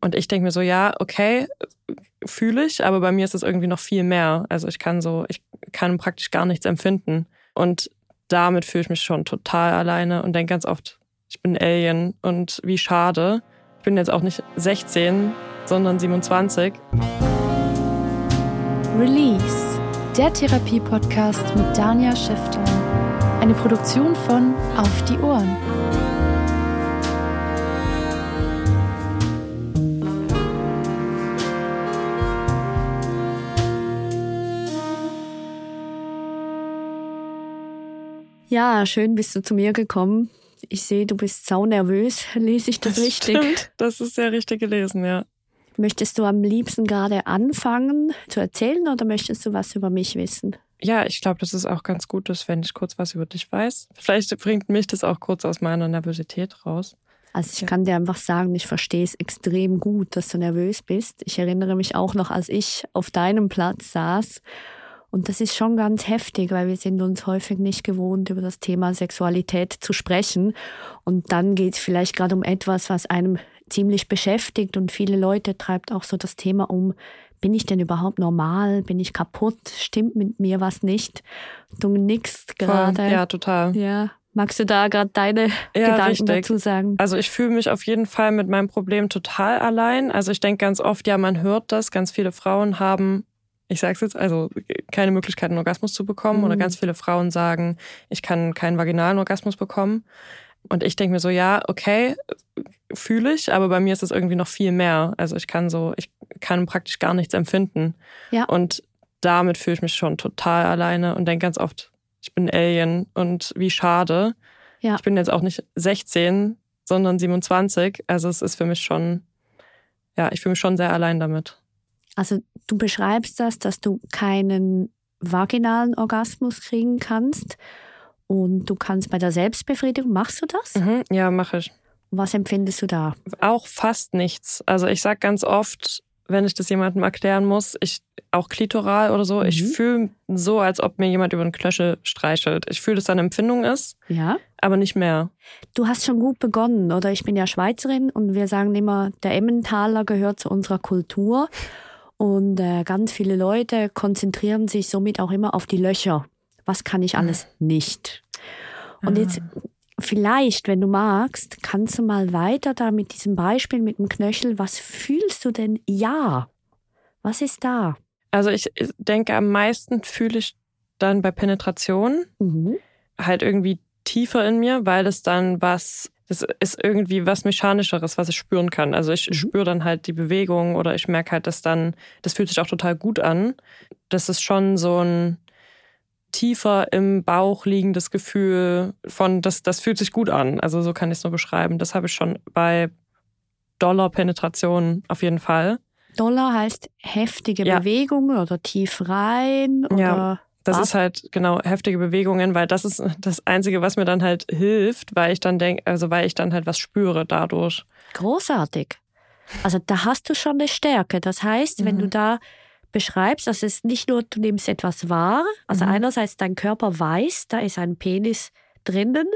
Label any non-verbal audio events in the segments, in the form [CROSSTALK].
Und ich denke mir so, ja, okay, fühle ich, aber bei mir ist es irgendwie noch viel mehr. Also ich kann so, ich kann praktisch gar nichts empfinden. Und damit fühle ich mich schon total alleine und denke ganz oft, ich bin Alien und wie schade. Ich bin jetzt auch nicht 16, sondern 27. Release, der Therapie-Podcast mit Dania Schäfter. Eine Produktion von Auf die Ohren. Ja, schön bist du zu mir gekommen. Ich sehe, du bist sau nervös. Lese ich das, Das richtig? Stimmt, das ist sehr richtig gelesen, ja. Möchtest du am liebsten gerade anfangen zu erzählen oder möchtest du was über mich wissen? Ja, ich glaube, das ist auch ganz gut, dass wenn ich kurz was über dich weiß. Vielleicht bringt mich das auch kurz aus meiner Nervosität raus. Also ich kann dir einfach sagen, ich verstehe es extrem gut, dass du nervös bist. Ich erinnere mich auch noch, als ich auf deinem Platz saß. Und das ist schon ganz heftig, weil wir sind uns häufig nicht gewohnt, über das Thema Sexualität zu sprechen. Und dann geht es vielleicht gerade um etwas, was einem ziemlich beschäftigt. Und viele Leute treibt auch so das Thema um, bin ich denn überhaupt normal? Bin ich kaputt? Stimmt mit mir was nicht? Du nickst gerade. Ja, total. Ja. Magst du da gerade deine Ja, Gedanken richtig. dazu sagen? Also ich fühle mich auf jeden Fall mit meinem Problem total allein. Also ich denke ganz oft, ja, man hört das, ganz viele Frauen haben, ich sage es jetzt, also keine Möglichkeit, einen Orgasmus zu bekommen. Mhm. Oder ganz viele Frauen sagen, ich kann keinen vaginalen Orgasmus bekommen. Und ich denke mir so, ja, okay, fühle ich, aber bei mir ist es irgendwie noch viel mehr. Also ich kann so, ich kann praktisch gar nichts empfinden. Ja. Und damit fühle ich mich schon total alleine und denke ganz oft, ich bin Alien und wie schade. Ja. Ich bin jetzt auch nicht 16, sondern 27. Also es ist für mich schon, ja, ich fühle mich schon sehr allein damit. Also du beschreibst das, dass du keinen vaginalen Orgasmus kriegen kannst und du kannst bei der Selbstbefriedigung, machst du das? Mhm, ja, mache ich. Was empfindest du da? Auch fast nichts. Also ich sage ganz oft, wenn ich das jemandem erklären muss, ich auch klitoral oder so, ich Mhm. fühle so, als ob mir jemand über den Knöchel streichelt. Ich fühle, dass da eine Empfindung ist, Ja. aber nicht mehr. Du hast schon gut begonnen, oder? Ich bin ja Schweizerin und wir sagen immer, der Emmentaler gehört zu unserer Kultur. Und äh, ganz viele Leute konzentrieren sich somit auch immer auf die Löcher. Was kann ich alles nicht? Und jetzt vielleicht, wenn du magst, kannst du mal weiter da mit diesem Beispiel mit dem Knöchel. Was fühlst du denn? Ja. Was ist da? Also ich denke, am meisten fühle ich dann bei Penetration Mhm. halt irgendwie tiefer in mir, weil es dann was, das ist irgendwie was Mechanischeres, was ich spüren kann. Also ich Mhm. spüre dann halt die Bewegung oder ich merke halt, dass dann, das fühlt sich auch total gut an. Das ist schon so ein tiefer im Bauch liegendes Gefühl von, das, das fühlt sich gut an. Also so kann ich es nur beschreiben. Das habe ich schon bei Dollar-Penetration auf jeden Fall. Dollar heißt heftige Ja. Bewegungen oder tief rein oder Ja. Das ist halt genau heftige Bewegungen, weil das ist das Einzige, was mir dann halt hilft, weil ich dann denke, also weil ich dann halt was spüre dadurch. Großartig. Also da hast du schon eine Stärke. Das heißt, wenn Mhm. du da beschreibst, dass es nicht nur, du nimmst etwas wahr, also Mhm. einerseits dein Körper weiß, da ist ein Penis drinnen.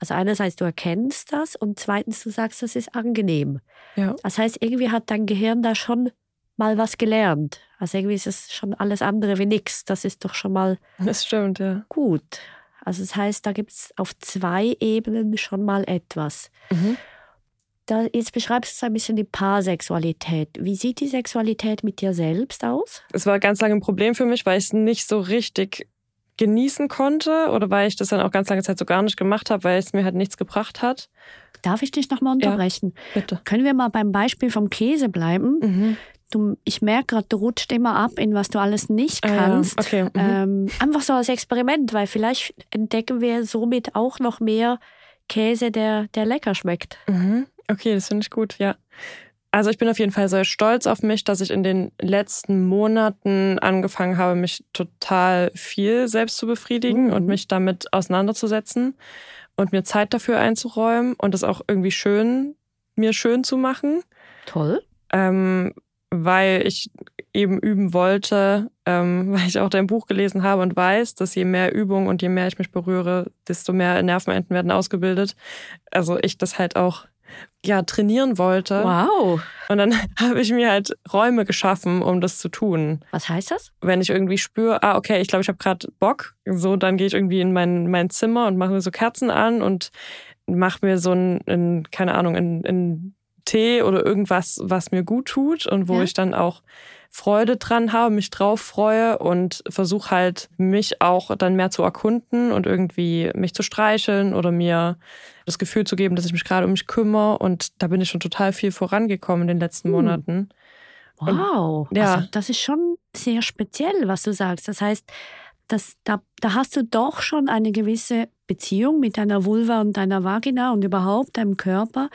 Also einerseits du erkennst das und zweitens du sagst, das ist angenehm. Ja. Das heißt, irgendwie hat dein Gehirn da schon mal was gelernt. Also irgendwie ist es schon alles andere wie nix. Das ist doch schon mal Das stimmt, ja. gut. Also das heißt, da gibt es auf zwei Ebenen schon mal etwas. Mhm. Da, jetzt beschreibst du ein bisschen die Paarsexualität. Wie sieht die Sexualität mit dir selbst aus? Es war ganz lange ein Problem für mich, weil ich es nicht so richtig genießen konnte oder weil ich das dann auch ganz lange Zeit so gar nicht gemacht habe, weil es mir halt nichts gebracht hat. Darf ich dich nochmal unterbrechen? Bitte. Können wir mal beim Beispiel vom Käse bleiben? Mhm. Du, ich merke gerade, du rutscht immer ab in was du alles nicht Ah, kannst. Okay, mhm. Ähm, einfach so als Experiment, weil vielleicht entdecken wir somit auch noch mehr Käse, der, der lecker schmeckt. Mhm. Okay, das finde ich gut, ja. Also ich bin auf jeden Fall sehr stolz auf mich, dass ich in den letzten Monaten angefangen habe, mich total viel selbst zu befriedigen Mhm. und mich damit auseinanderzusetzen und mir Zeit dafür einzuräumen und das auch irgendwie schön, mir schön zu machen, Toll. ähm, weil ich eben üben wollte, ähm, [LAUGHS] weil ich auch dein Buch gelesen habe und weiß, dass je mehr Übung und je mehr ich mich berühre, desto mehr Nervenenden werden ausgebildet. Also ich das halt auch ja trainieren wollte. Wow. Und dann [LAUGHS] habe ich mir halt Räume geschaffen, um das zu tun. Was heißt das? Wenn ich irgendwie spüre, ah, okay, ich glaube, ich habe gerade Bock, so, dann gehe ich irgendwie in mein, mein Zimmer und mache mir so Kerzen an und mache mir so ein, ein keine Ahnung, ein, ein Tee oder irgendwas, was mir gut tut und wo Ja. ich dann auch Freude dran habe, mich drauf freue und versuche halt, mich auch dann mehr zu erkunden und irgendwie mich zu streicheln oder mir das Gefühl zu geben, dass ich mich gerade um mich kümmere. Und da bin ich schon total viel vorangekommen in den letzten Hm. Monaten. Wow. ja. Also das ist schon sehr speziell, was du sagst. Das heißt, das, da, da hast du doch schon eine gewisse Beziehung mit deiner Vulva und deiner Vagina und überhaupt deinem Körper,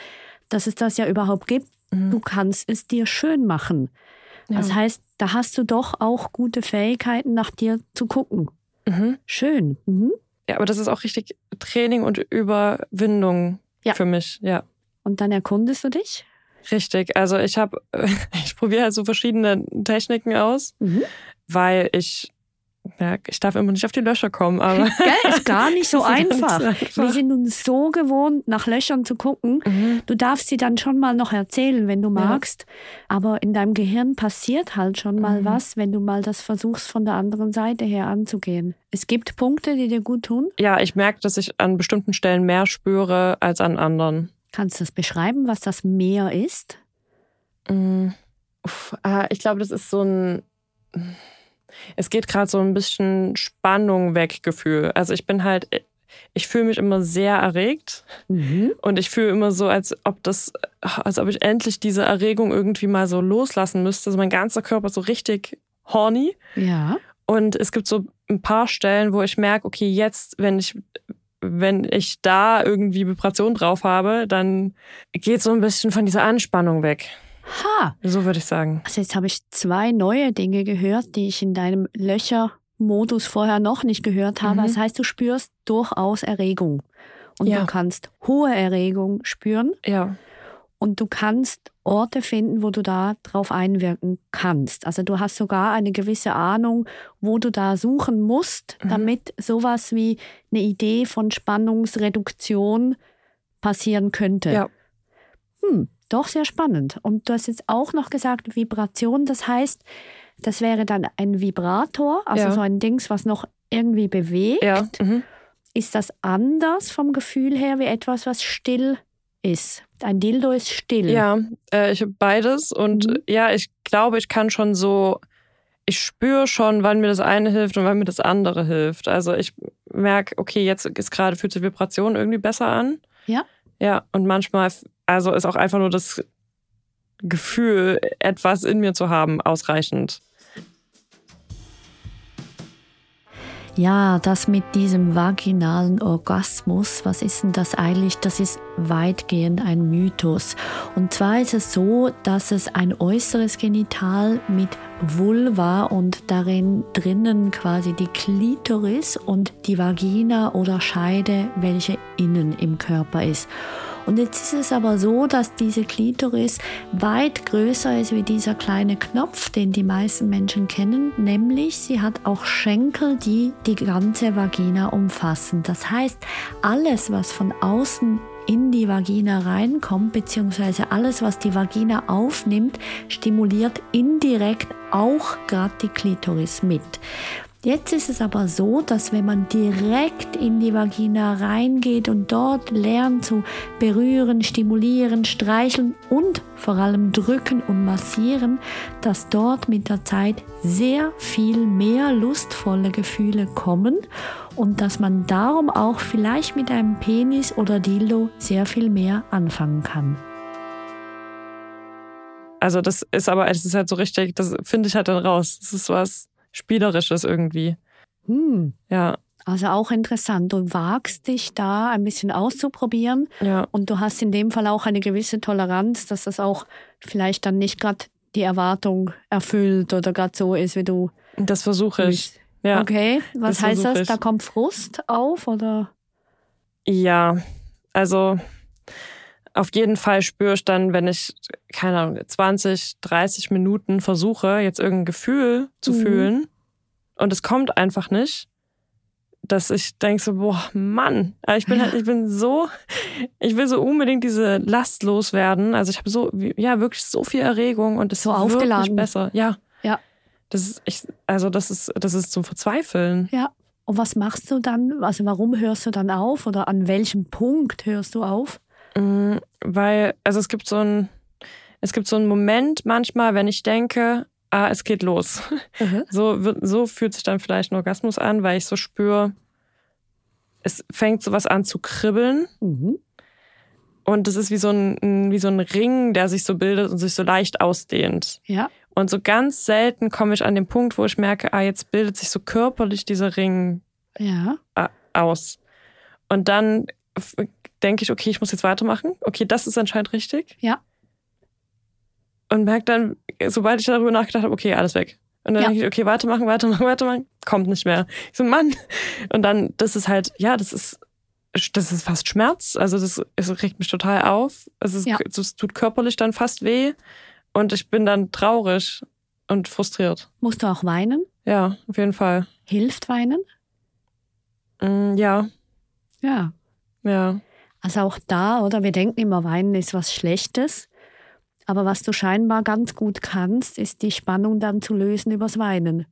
dass es das ja überhaupt gibt. Mhm. Du kannst es dir schön machen. Ja. Das heißt, da hast du doch auch gute Fähigkeiten, nach dir zu gucken. Mhm. Schön. Mhm. Ja, aber das ist auch richtig Training und Überwindung Ja. für mich. Ja, Und dann erkundest du dich? richtig. Also ich habe, [LAUGHS] ich probiere halt so verschiedene Techniken aus, Mhm. weil ich, ja, ich darf immer nicht auf die Löcher kommen, aber [LAUGHS] Gell? Ist gar nicht [LAUGHS] so einfach. einfach. Wir sind uns so gewohnt, nach Löchern zu gucken. Mhm. Du darfst sie dann schon mal noch erzählen, wenn du Ja. magst. Aber in deinem Gehirn passiert halt schon mal Mhm. was, wenn du mal das versuchst, von der anderen Seite her anzugehen. Es gibt Punkte, die dir gut tun. ja, ich merke, dass ich an bestimmten Stellen mehr spüre als an anderen. Kannst du das beschreiben, was das Meer ist? Mm, uff, ah, ich glaube, das ist so ein. Es geht gerade so ein bisschen Spannung weg, Gefühl. Also ich bin halt, ich fühle mich immer sehr erregt Mhm. und ich fühle immer so, als ob das, als ob ich endlich diese Erregung irgendwie mal so loslassen müsste. Also mein ganzer Körper ist so richtig horny. Ja. Und es gibt so ein paar Stellen, wo ich merke, okay, jetzt, wenn ich, wenn ich da irgendwie Vibration drauf habe, dann geht so ein bisschen von dieser Anspannung weg. Ha! So würde ich sagen. Also jetzt habe ich zwei neue Dinge gehört, die ich in deinem Löcher-Modus vorher noch nicht gehört habe. Mhm. Das heißt, du spürst durchaus Erregung. Und Ja. du kannst hohe Erregung spüren. Ja. Und du kannst Orte finden, wo du da drauf einwirken kannst. Also du hast sogar eine gewisse Ahnung, wo du da suchen musst, Mhm. damit sowas wie eine Idee von Spannungsreduktion passieren könnte. Ja. Hm, doch sehr spannend. Und du hast jetzt auch noch gesagt, Vibration, das heißt, das wäre dann ein Vibrator, also Ja. so ein Dings, was noch irgendwie bewegt. Ja. Mhm. Ist das anders vom Gefühl her wie etwas, was still ist? Ein Dildo ist still. Ja, äh, ich habe beides und Mhm. ja, ich glaube, ich kann schon so, ich spüre schon, wann mir das eine hilft und wann mir das andere hilft. Also ich merke, okay, jetzt ist gerade fühlt sich Vibration irgendwie besser an. Ja. Ja, und manchmal, also ist auch einfach nur das Gefühl, etwas in mir zu haben, ausreichend. Ja, das mit diesem vaginalen Orgasmus, was ist denn das eigentlich? Das ist weitgehend ein Mythos. Und zwar ist es so, dass es ein äußeres Genital mit Vulva und darin drinnen quasi die Klitoris und die Vagina oder Scheide, welche innen im Körper ist. Und jetzt ist es aber so, dass diese Klitoris weit größer ist wie dieser kleine Knopf, den die meisten Menschen kennen, nämlich sie hat auch Schenkel, die die ganze Vagina umfassen. Das heißt, alles, was von außen in die Vagina reinkommt, beziehungsweise alles, was die Vagina aufnimmt, stimuliert indirekt auch gerade die Klitoris mit. Jetzt ist es aber so, dass wenn man direkt in die Vagina reingeht und dort lernt zu berühren, stimulieren, streicheln und vor allem drücken und massieren, dass dort mit der Zeit sehr viel mehr lustvolle Gefühle kommen und dass man darum auch vielleicht mit einem Penis oder Dildo sehr viel mehr anfangen kann. Also das ist aber, es ist halt so richtig, das finde ich halt dann raus. Das ist was Spielerisches irgendwie. Hm. Ja. Also auch interessant. Du wagst dich da ein bisschen auszuprobieren Ja. und du hast in dem Fall auch eine gewisse Toleranz, dass das auch vielleicht dann nicht gerade die Erwartung erfüllt oder gerade so ist, wie du Das versuche ich. Ja. Okay, was das heißt das? ich. Da kommt Frust auf oder? Ja, also auf jeden Fall spüre ich dann, wenn ich, keine Ahnung, 20, 30 Minuten versuche, jetzt irgendein Gefühl zu Mhm. fühlen und es kommt einfach nicht, dass ich denke so, boah, Mann, äh, ich bin halt, ich bin so, ich will so unbedingt diese Last loswerden. Also ich habe so, ja, wirklich so viel Erregung und es So ist wirklich aufgeladen. besser. Ja. Ja. Das ist, ich, also das ist, das ist zum Verzweifeln. Ja. Und was machst du dann? Also warum hörst du dann auf oder an welchem Punkt hörst du auf? Mm, Weil, also es gibt so ein, es gibt so einen Moment manchmal, wenn ich denke, ah, es geht los. [LAUGHS] So, wird- so fühlt sich dann vielleicht ein Orgasmus an, weil ich so spüre, es fängt sowas an zu kribbeln. Mhm. Und es ist wie so, ein, wie so ein Ring, der sich so bildet und sich so leicht ausdehnt. Ja. Und so ganz selten komme ich an den Punkt, wo ich merke, ah, jetzt bildet sich so körperlich dieser Ring Ja. aus. Und dann denke ich, okay, ich muss jetzt weitermachen. Okay, das ist anscheinend richtig. Ja. Und merke dann, sobald ich darüber nachgedacht habe, okay, alles weg. Und dann Ja. denke ich, okay, weitermachen, weitermachen, weitermachen, kommt nicht mehr. Ich so, Mann. Und dann, das ist halt, ja, das ist, das ist fast Schmerz. Also das, es regt mich total auf. Es, ist, Ja. es tut körperlich dann fast weh. Und ich bin dann traurig und frustriert. Musst du auch weinen? Ja, auf jeden Fall. Hilft weinen? Mm, Ja, Ja. ja. Also auch da, oder? Wir denken immer, weinen ist was Schlechtes. Aber was du scheinbar ganz gut kannst, ist die Spannung dann zu lösen übers Weinen.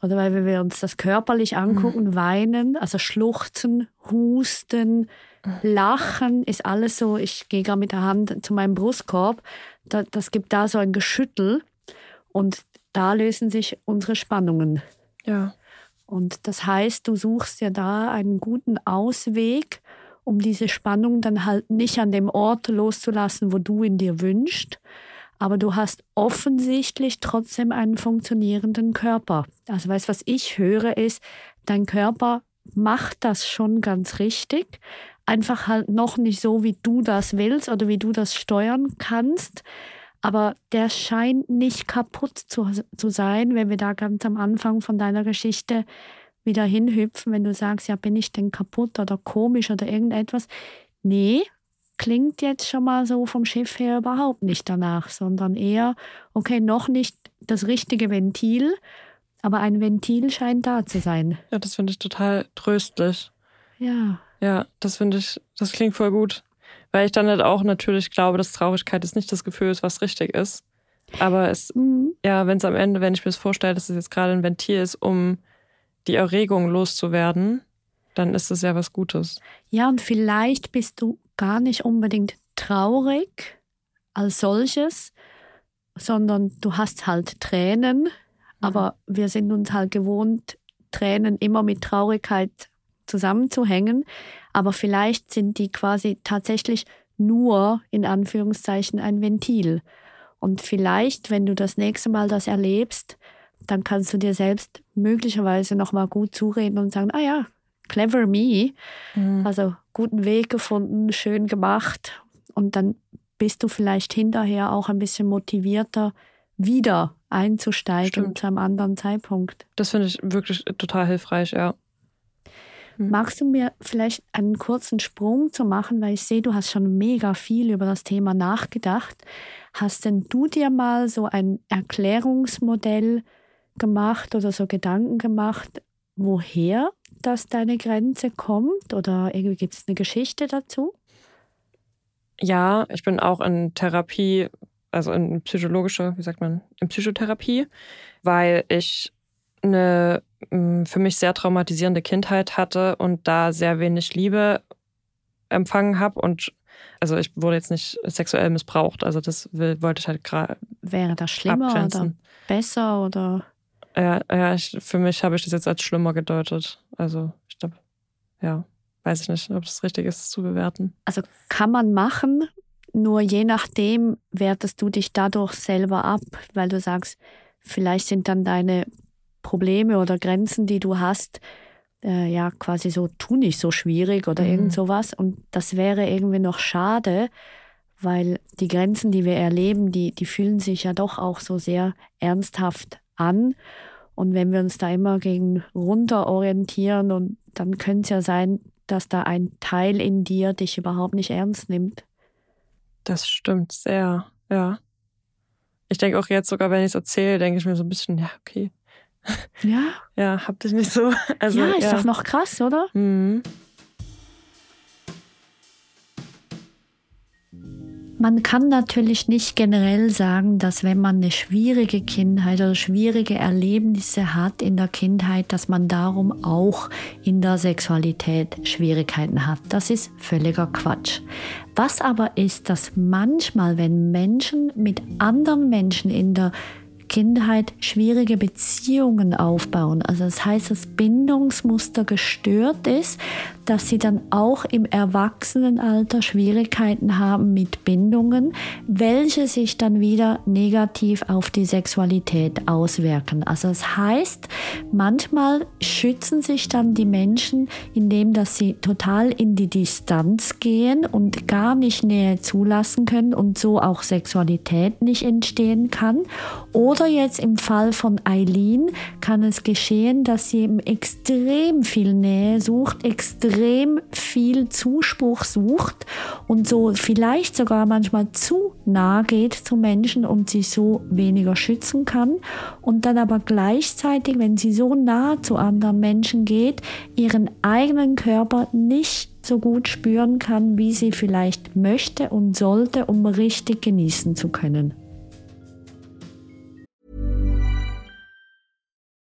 Oder weil wenn wir uns das körperlich angucken, weinen, also schluchzen, husten, lachen, ist alles so, ich gehe gerade mit der Hand zu meinem Brustkorb, da, das gibt da so ein Geschüttel und da lösen sich unsere Spannungen. Ja. Und das heißt, du suchst ja da einen guten Ausweg, um diese Spannung dann halt nicht an dem Ort loszulassen, wo du ihn dir wünschst. Aber du hast offensichtlich trotzdem einen funktionierenden Körper. Also weißt was ich höre ist, dein Körper macht das schon ganz richtig. Einfach halt noch nicht so, wie du das willst oder wie du das steuern kannst. Aber der scheint nicht kaputt zu, zu sein, wenn wir da ganz am Anfang von deiner Geschichte wieder hinhüpfen, wenn du sagst, ja, bin ich denn kaputt oder komisch oder irgendetwas. Nee, klingt jetzt schon mal so vom Schiff her überhaupt nicht danach, sondern eher, okay, noch nicht das richtige Ventil, aber ein Ventil scheint da zu sein. Ja, das finde ich total tröstlich. Ja, Ja, das finde ich, das klingt voll gut. Weil ich dann halt auch natürlich glaube, dass Traurigkeit ist nicht das Gefühl ist, was richtig ist. Aber es, mhm. ja, wenn es am Ende, wenn ich mir das vorstelle, dass es jetzt gerade ein Ventil ist, um die Erregung loszuwerden, dann ist es ja was Gutes. Ja, und vielleicht bist du gar nicht unbedingt traurig als solches, sondern du hast halt Tränen, aber wir sind uns halt gewohnt, Tränen immer mit Traurigkeit zusammenzuhängen. Aber vielleicht sind die quasi tatsächlich nur in Anführungszeichen ein Ventil. Und vielleicht, wenn du das nächste Mal das erlebst, dann kannst du dir selbst möglicherweise nochmal gut zureden und sagen, ah ja, clever me. Also guten Weg gefunden, schön gemacht. Und dann bist du vielleicht hinterher auch ein bisschen motivierter, wieder einzusteigen Stimmt. zu einem anderen Zeitpunkt. Das finde ich wirklich total hilfreich, ja. Magst du mir vielleicht einen kurzen Sprung zu machen, weil ich sehe, du hast schon mega viel über das Thema nachgedacht. Hast denn du dir mal so ein Erklärungsmodell gemacht oder so Gedanken gemacht, woher das deine Grenze kommt? Oder irgendwie gibt es eine Geschichte dazu? Ja, ich bin auch in Therapie, also in psychologischer, wie sagt man, in Psychotherapie, weil ich eine mh, für mich sehr traumatisierende Kindheit hatte und da sehr wenig Liebe empfangen habe und also ich wurde jetzt nicht sexuell missbraucht, also das will, wollte ich halt gerade Wäre das schlimmer oder abgrenzen. besser oder Ja, ja ich, für mich habe ich das jetzt als schlimmer gedeutet. Also ich glaube, ja, weiß ich nicht, ob es richtig ist, zu bewerten. Also kann man machen, nur je nachdem wertest du dich dadurch selber ab, weil du sagst, vielleicht sind dann deine Probleme oder Grenzen, die du hast, äh, ja quasi so, tu nicht so schwierig oder Mhm. irgend sowas. Und das wäre irgendwie noch schade, weil die Grenzen, die wir erleben, die, die fühlen sich ja doch auch so sehr ernsthaft an. Und wenn wir uns da immer gegen runter orientieren, und dann könnte es ja sein, dass da ein Teil in dir dich überhaupt nicht ernst nimmt. Das stimmt sehr, ja. Ich denke auch jetzt sogar, wenn ich es erzähle, denke ich mir so ein bisschen, ja, okay. Ja, [LAUGHS] Ja, hab dich nicht so. [LAUGHS] Also, ja ist doch noch krass, oder? Mhm. Man kann natürlich nicht generell sagen, dass wenn man eine schwierige Kindheit oder schwierige Erlebnisse hat in der Kindheit, dass man darum auch in der Sexualität Schwierigkeiten hat. Das ist völliger Quatsch. Was aber ist, dass manchmal, wenn Menschen mit anderen Menschen in der Kindheit schwierige Beziehungen aufbauen. Also das heißt, das Bindungsmuster gestört ist, dass sie dann auch im Erwachsenenalter Schwierigkeiten haben mit Bindungen, welche sich dann wieder negativ auf die Sexualität auswirken. Also das heißt, manchmal schützen sich dann die Menschen, indem dass sie total in die Distanz gehen und gar nicht Nähe zulassen können und so auch Sexualität nicht entstehen kann. Oder jetzt im Fall von Eileen kann es geschehen, dass sie eben extrem viel Nähe sucht, extrem viel Zuspruch sucht und so vielleicht sogar manchmal zu nah geht zu Menschen und sich so weniger schützen kann und dann aber gleichzeitig, wenn sie so nah zu anderen Menschen geht, ihren eigenen Körper nicht so gut spüren kann, wie sie vielleicht möchte und sollte, um richtig genießen zu können.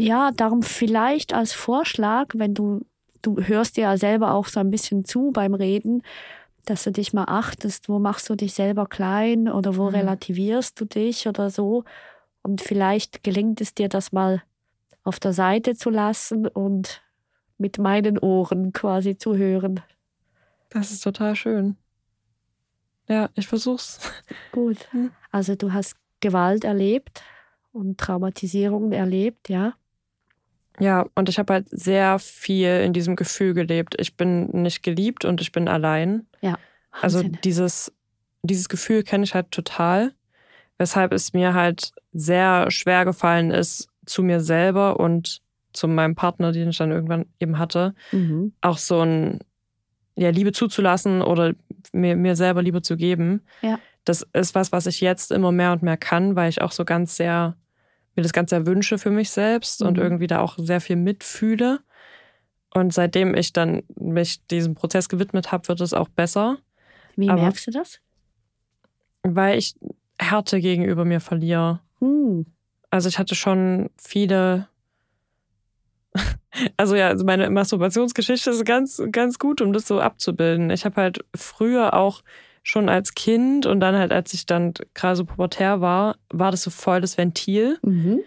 Ja, darum vielleicht als Vorschlag, wenn du, du hörst dir ja selber auch so ein bisschen zu beim Reden, dass du dich mal achtest, wo machst du dich selber klein oder wo Mhm. relativierst du dich oder so. Und vielleicht gelingt es dir, das mal auf der Seite zu lassen und mit meinen Ohren quasi zu hören. Das ist total schön. Ja, ich versuch's. Gut. Mhm. Also du hast Gewalt erlebt und Traumatisierungen erlebt, ja? Ja, und ich habe halt sehr viel in diesem Gefühl gelebt. Ich bin nicht geliebt und ich bin allein. Ja. Also Wahnsinn. dieses, dieses Gefühl kenne ich halt total, weshalb es mir halt sehr schwer gefallen ist, zu mir selber und zu meinem Partner, den ich dann irgendwann eben hatte, Mhm. auch so ein ja, Liebe zuzulassen oder mir, mir selber Liebe zu geben. Ja. Das ist was, was ich jetzt immer mehr und mehr kann, weil ich auch so ganz sehr, mir das ganz sehr wünsche für mich selbst und Mhm. irgendwie da auch sehr viel mitfühle. Und seitdem ich dann mich diesem Prozess gewidmet habe, wird es auch besser, Wie Aber- merkst du das? weil ich Härte gegenüber mir verliere. Hm. Also ich hatte schon viele. [LAUGHS] Also ja, also meine Masturbationsgeschichte ist ganz, ganz gut, um das so abzubilden. Ich habe halt früher auch schon als Kind und dann halt, als ich dann gerade so pubertär war, war das so voll das Ventil, Mhm.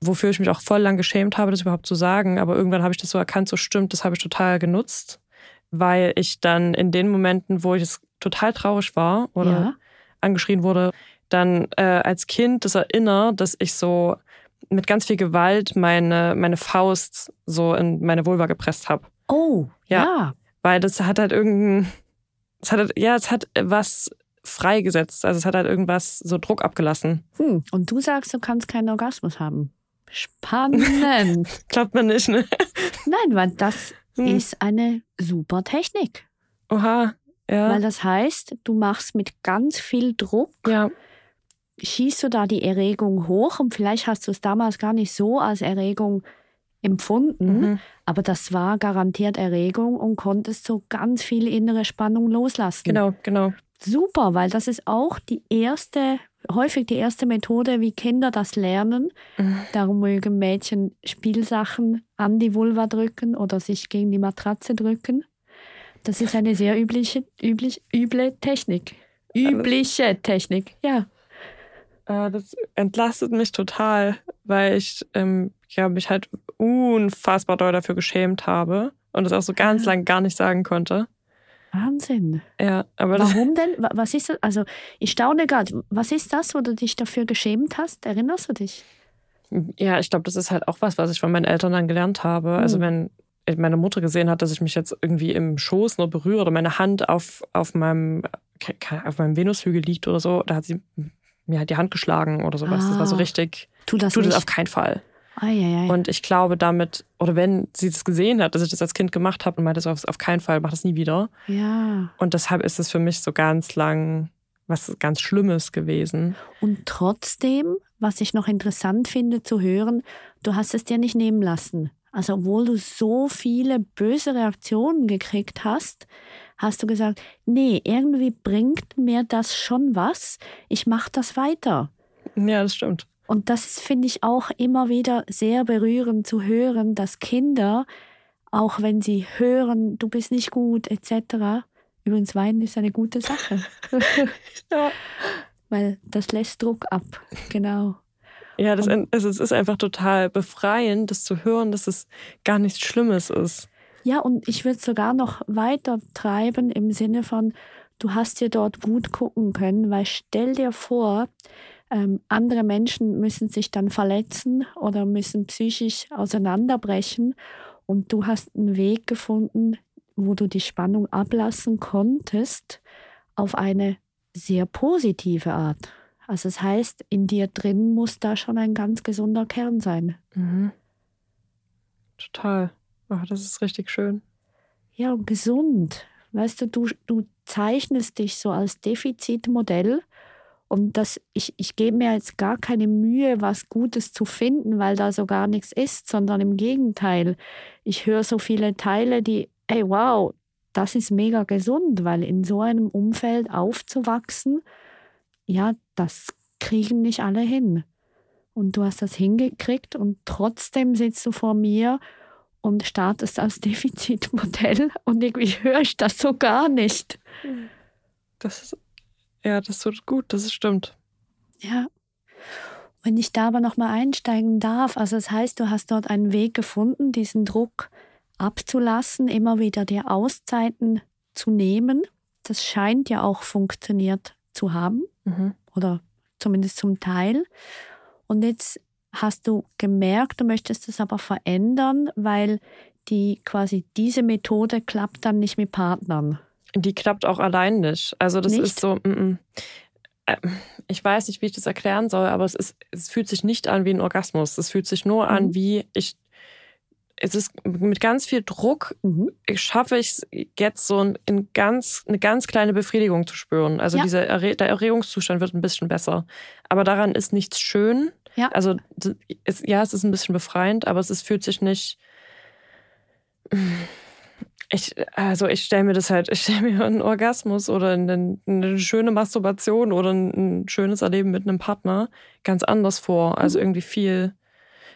wofür ich mich auch voll lang geschämt habe, das überhaupt zu sagen. Aber irgendwann habe ich das so erkannt, so stimmt, das habe ich total genutzt, weil ich dann in den Momenten, wo ich es total traurig war oder Ja. angeschrien wurde, dann äh, als Kind das erinnere, dass ich so mit ganz viel Gewalt meine, meine Faust so in meine Vulva gepresst habe. Oh, Ja. ja. Weil das hat halt irgendein, es hat ja, es hat was freigesetzt. Also es hat halt irgendwas so Druck abgelassen. Hm. Und du sagst, du kannst keinen Orgasmus haben. Spannend. [LAUGHS] Klappt mir nicht, ne? Nein, weil das Hm. ist eine super Technik. Oha, ja. Weil das heißt, du machst mit ganz viel Druck, ja, schießt du da die Erregung hoch und vielleicht hast du es damals gar nicht so als Erregung empfunden, mhm. aber das war garantiert Erregung und konntest so ganz viel innere Spannung loslassen. genau, genau. Super, weil das ist auch die erste häufig die erste Methode, wie Kinder das lernen. Mhm. Darum mögen Mädchen Spielsachen an die Vulva drücken oder sich gegen die Matratze drücken. Das ist eine sehr übliche, üblich, üble Technik. Übliche Technik, ja. Äh, das entlastet mich total, weil ich ähm, ja, mich halt unfassbar doll dafür geschämt habe und das auch so ganz Ah. lang gar nicht sagen konnte. Wahnsinn. Ja, aber das, Warum denn? Wa- Was ist das? Also, ich staune gerade. Was ist das, wo du dich dafür geschämt hast? Erinnerst du dich? ja, ich glaube, das ist halt auch was, was ich von meinen Eltern dann gelernt habe. Also Mhm. wenn meine Mutter gesehen hat, dass ich mich jetzt irgendwie im Schoß nur berühre oder meine Hand auf, auf meinem ke- auf meinem Venushügel liegt oder so, da hat sie mir halt die Hand geschlagen oder sowas. Das war so Ah. richtig, Tu das tu das nicht. auf keinen Fall. Eieiei. Und ich glaube damit, oder wenn sie das gesehen hat, dass ich das als Kind gemacht habe und meinte so auf, auf keinen Fall, mach das nie wieder. ja. Und deshalb ist es für mich so ganz lang was ganz Schlimmes gewesen. Und trotzdem, was ich noch interessant finde zu hören, du hast es dir nicht nehmen lassen. Also obwohl du so viele böse Reaktionen gekriegt hast, hast du gesagt, nee, irgendwie bringt mir das schon was. Ich mache das weiter. Ja, das stimmt. Und das finde ich, auch immer wieder sehr berührend zu hören, dass Kinder, auch wenn sie hören, du bist nicht gut, etc., übrigens weinen ist eine gute Sache, [LAUGHS] Ja. weil das lässt Druck ab. Genau. Ja, das, ist- es ist einfach total befreiend, das zu hören, dass es gar nichts Schlimmes ist. Ja, und ich würde sogar noch weiter treiben im Sinne von, du hast dir dort gut gucken können, weil stell dir vor, ähm, andere Menschen müssen sich dann verletzen oder müssen psychisch auseinanderbrechen und du hast einen Weg gefunden, wo du die Spannung ablassen konntest auf eine sehr positive Art. Also das heißt, in dir drin muss da schon ein ganz gesunder Kern sein. Mhm. Total. Oh, das ist richtig schön. Ja, und gesund. Weißt du, du, du zeichnest dich so als Defizitmodell und das, ich, ich gebe mir jetzt gar keine Mühe, was Gutes zu finden, weil da so gar nichts ist, sondern im Gegenteil. Ich höre so viele Teile, die, ey, wow, das ist mega gesund, weil in so einem Umfeld aufzuwachsen, ja, das kriegen nicht alle hin. Und du hast das hingekriegt und trotzdem sitzt du vor mir und startest als Defizitmodell und irgendwie höre ich das so gar nicht. Das ist, ja, das tut gut, das stimmt. Ja. Wenn ich da aber nochmal einsteigen darf, also das heißt, du hast dort einen Weg gefunden, diesen Druck abzulassen, immer wieder dir Auszeiten zu nehmen. Das scheint ja auch funktioniert zu haben Mhm. oder zumindest zum Teil. Und jetzt hast du gemerkt, du möchtest es aber verändern, weil die quasi diese Methode klappt dann nicht mit Partnern. Die klappt auch allein nicht. Also das Nicht? ist so, mm, mm. Äh, ich weiß nicht, wie ich das erklären soll, aber es, ist, es fühlt sich nicht an wie ein Orgasmus. Es fühlt sich nur an Mhm. wie ich. Es ist mit ganz viel Druck Mhm. schaffe ich es jetzt so ein, in ganz, eine ganz kleine Befriedigung zu spüren. Also Ja. dieser Erre der Erregungszustand wird ein bisschen besser. Aber daran ist nichts schön. Ja. Also es, ja, es ist ein bisschen befreiend, aber es ist, fühlt sich nicht. Ich, also ich stelle mir das halt, ich stelle mir einen Orgasmus oder eine, eine schöne Masturbation oder ein, ein schönes Erleben mit einem Partner ganz anders vor. Also irgendwie viel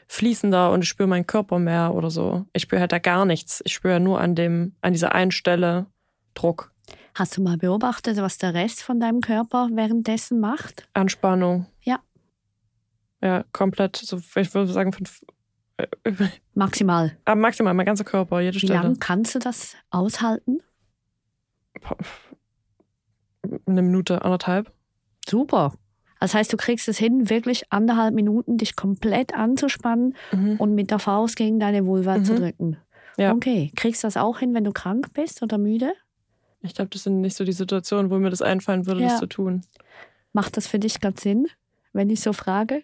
fließender und ich spüre meinen Körper mehr oder so. Ich spüre halt da gar nichts. Ich spüre nur an dem, an dieser einen Stelle Druck, Hast du mal beobachtet, was der Rest von deinem Körper währenddessen macht? Anspannung. Ja. Ja, komplett. So, ich würde sagen, fünf, äh, Maximal. aber [LAUGHS] maximal mein ganzer Körper, jede Wie Stelle. lange kannst du das aushalten? Eine Minute, anderthalb. Super. Das heißt, du kriegst es hin, wirklich anderthalb Minuten dich komplett anzuspannen Mhm. und mit der Faust gegen deine Vulva zu Mhm. drücken. Ja. Okay. Kriegst du das auch hin, wenn du krank bist oder müde? Ich glaube, das sind nicht so die Situationen, wo mir das einfallen würde, Ja. das zu tun. Macht das für dich gerade Sinn, wenn ich so frage?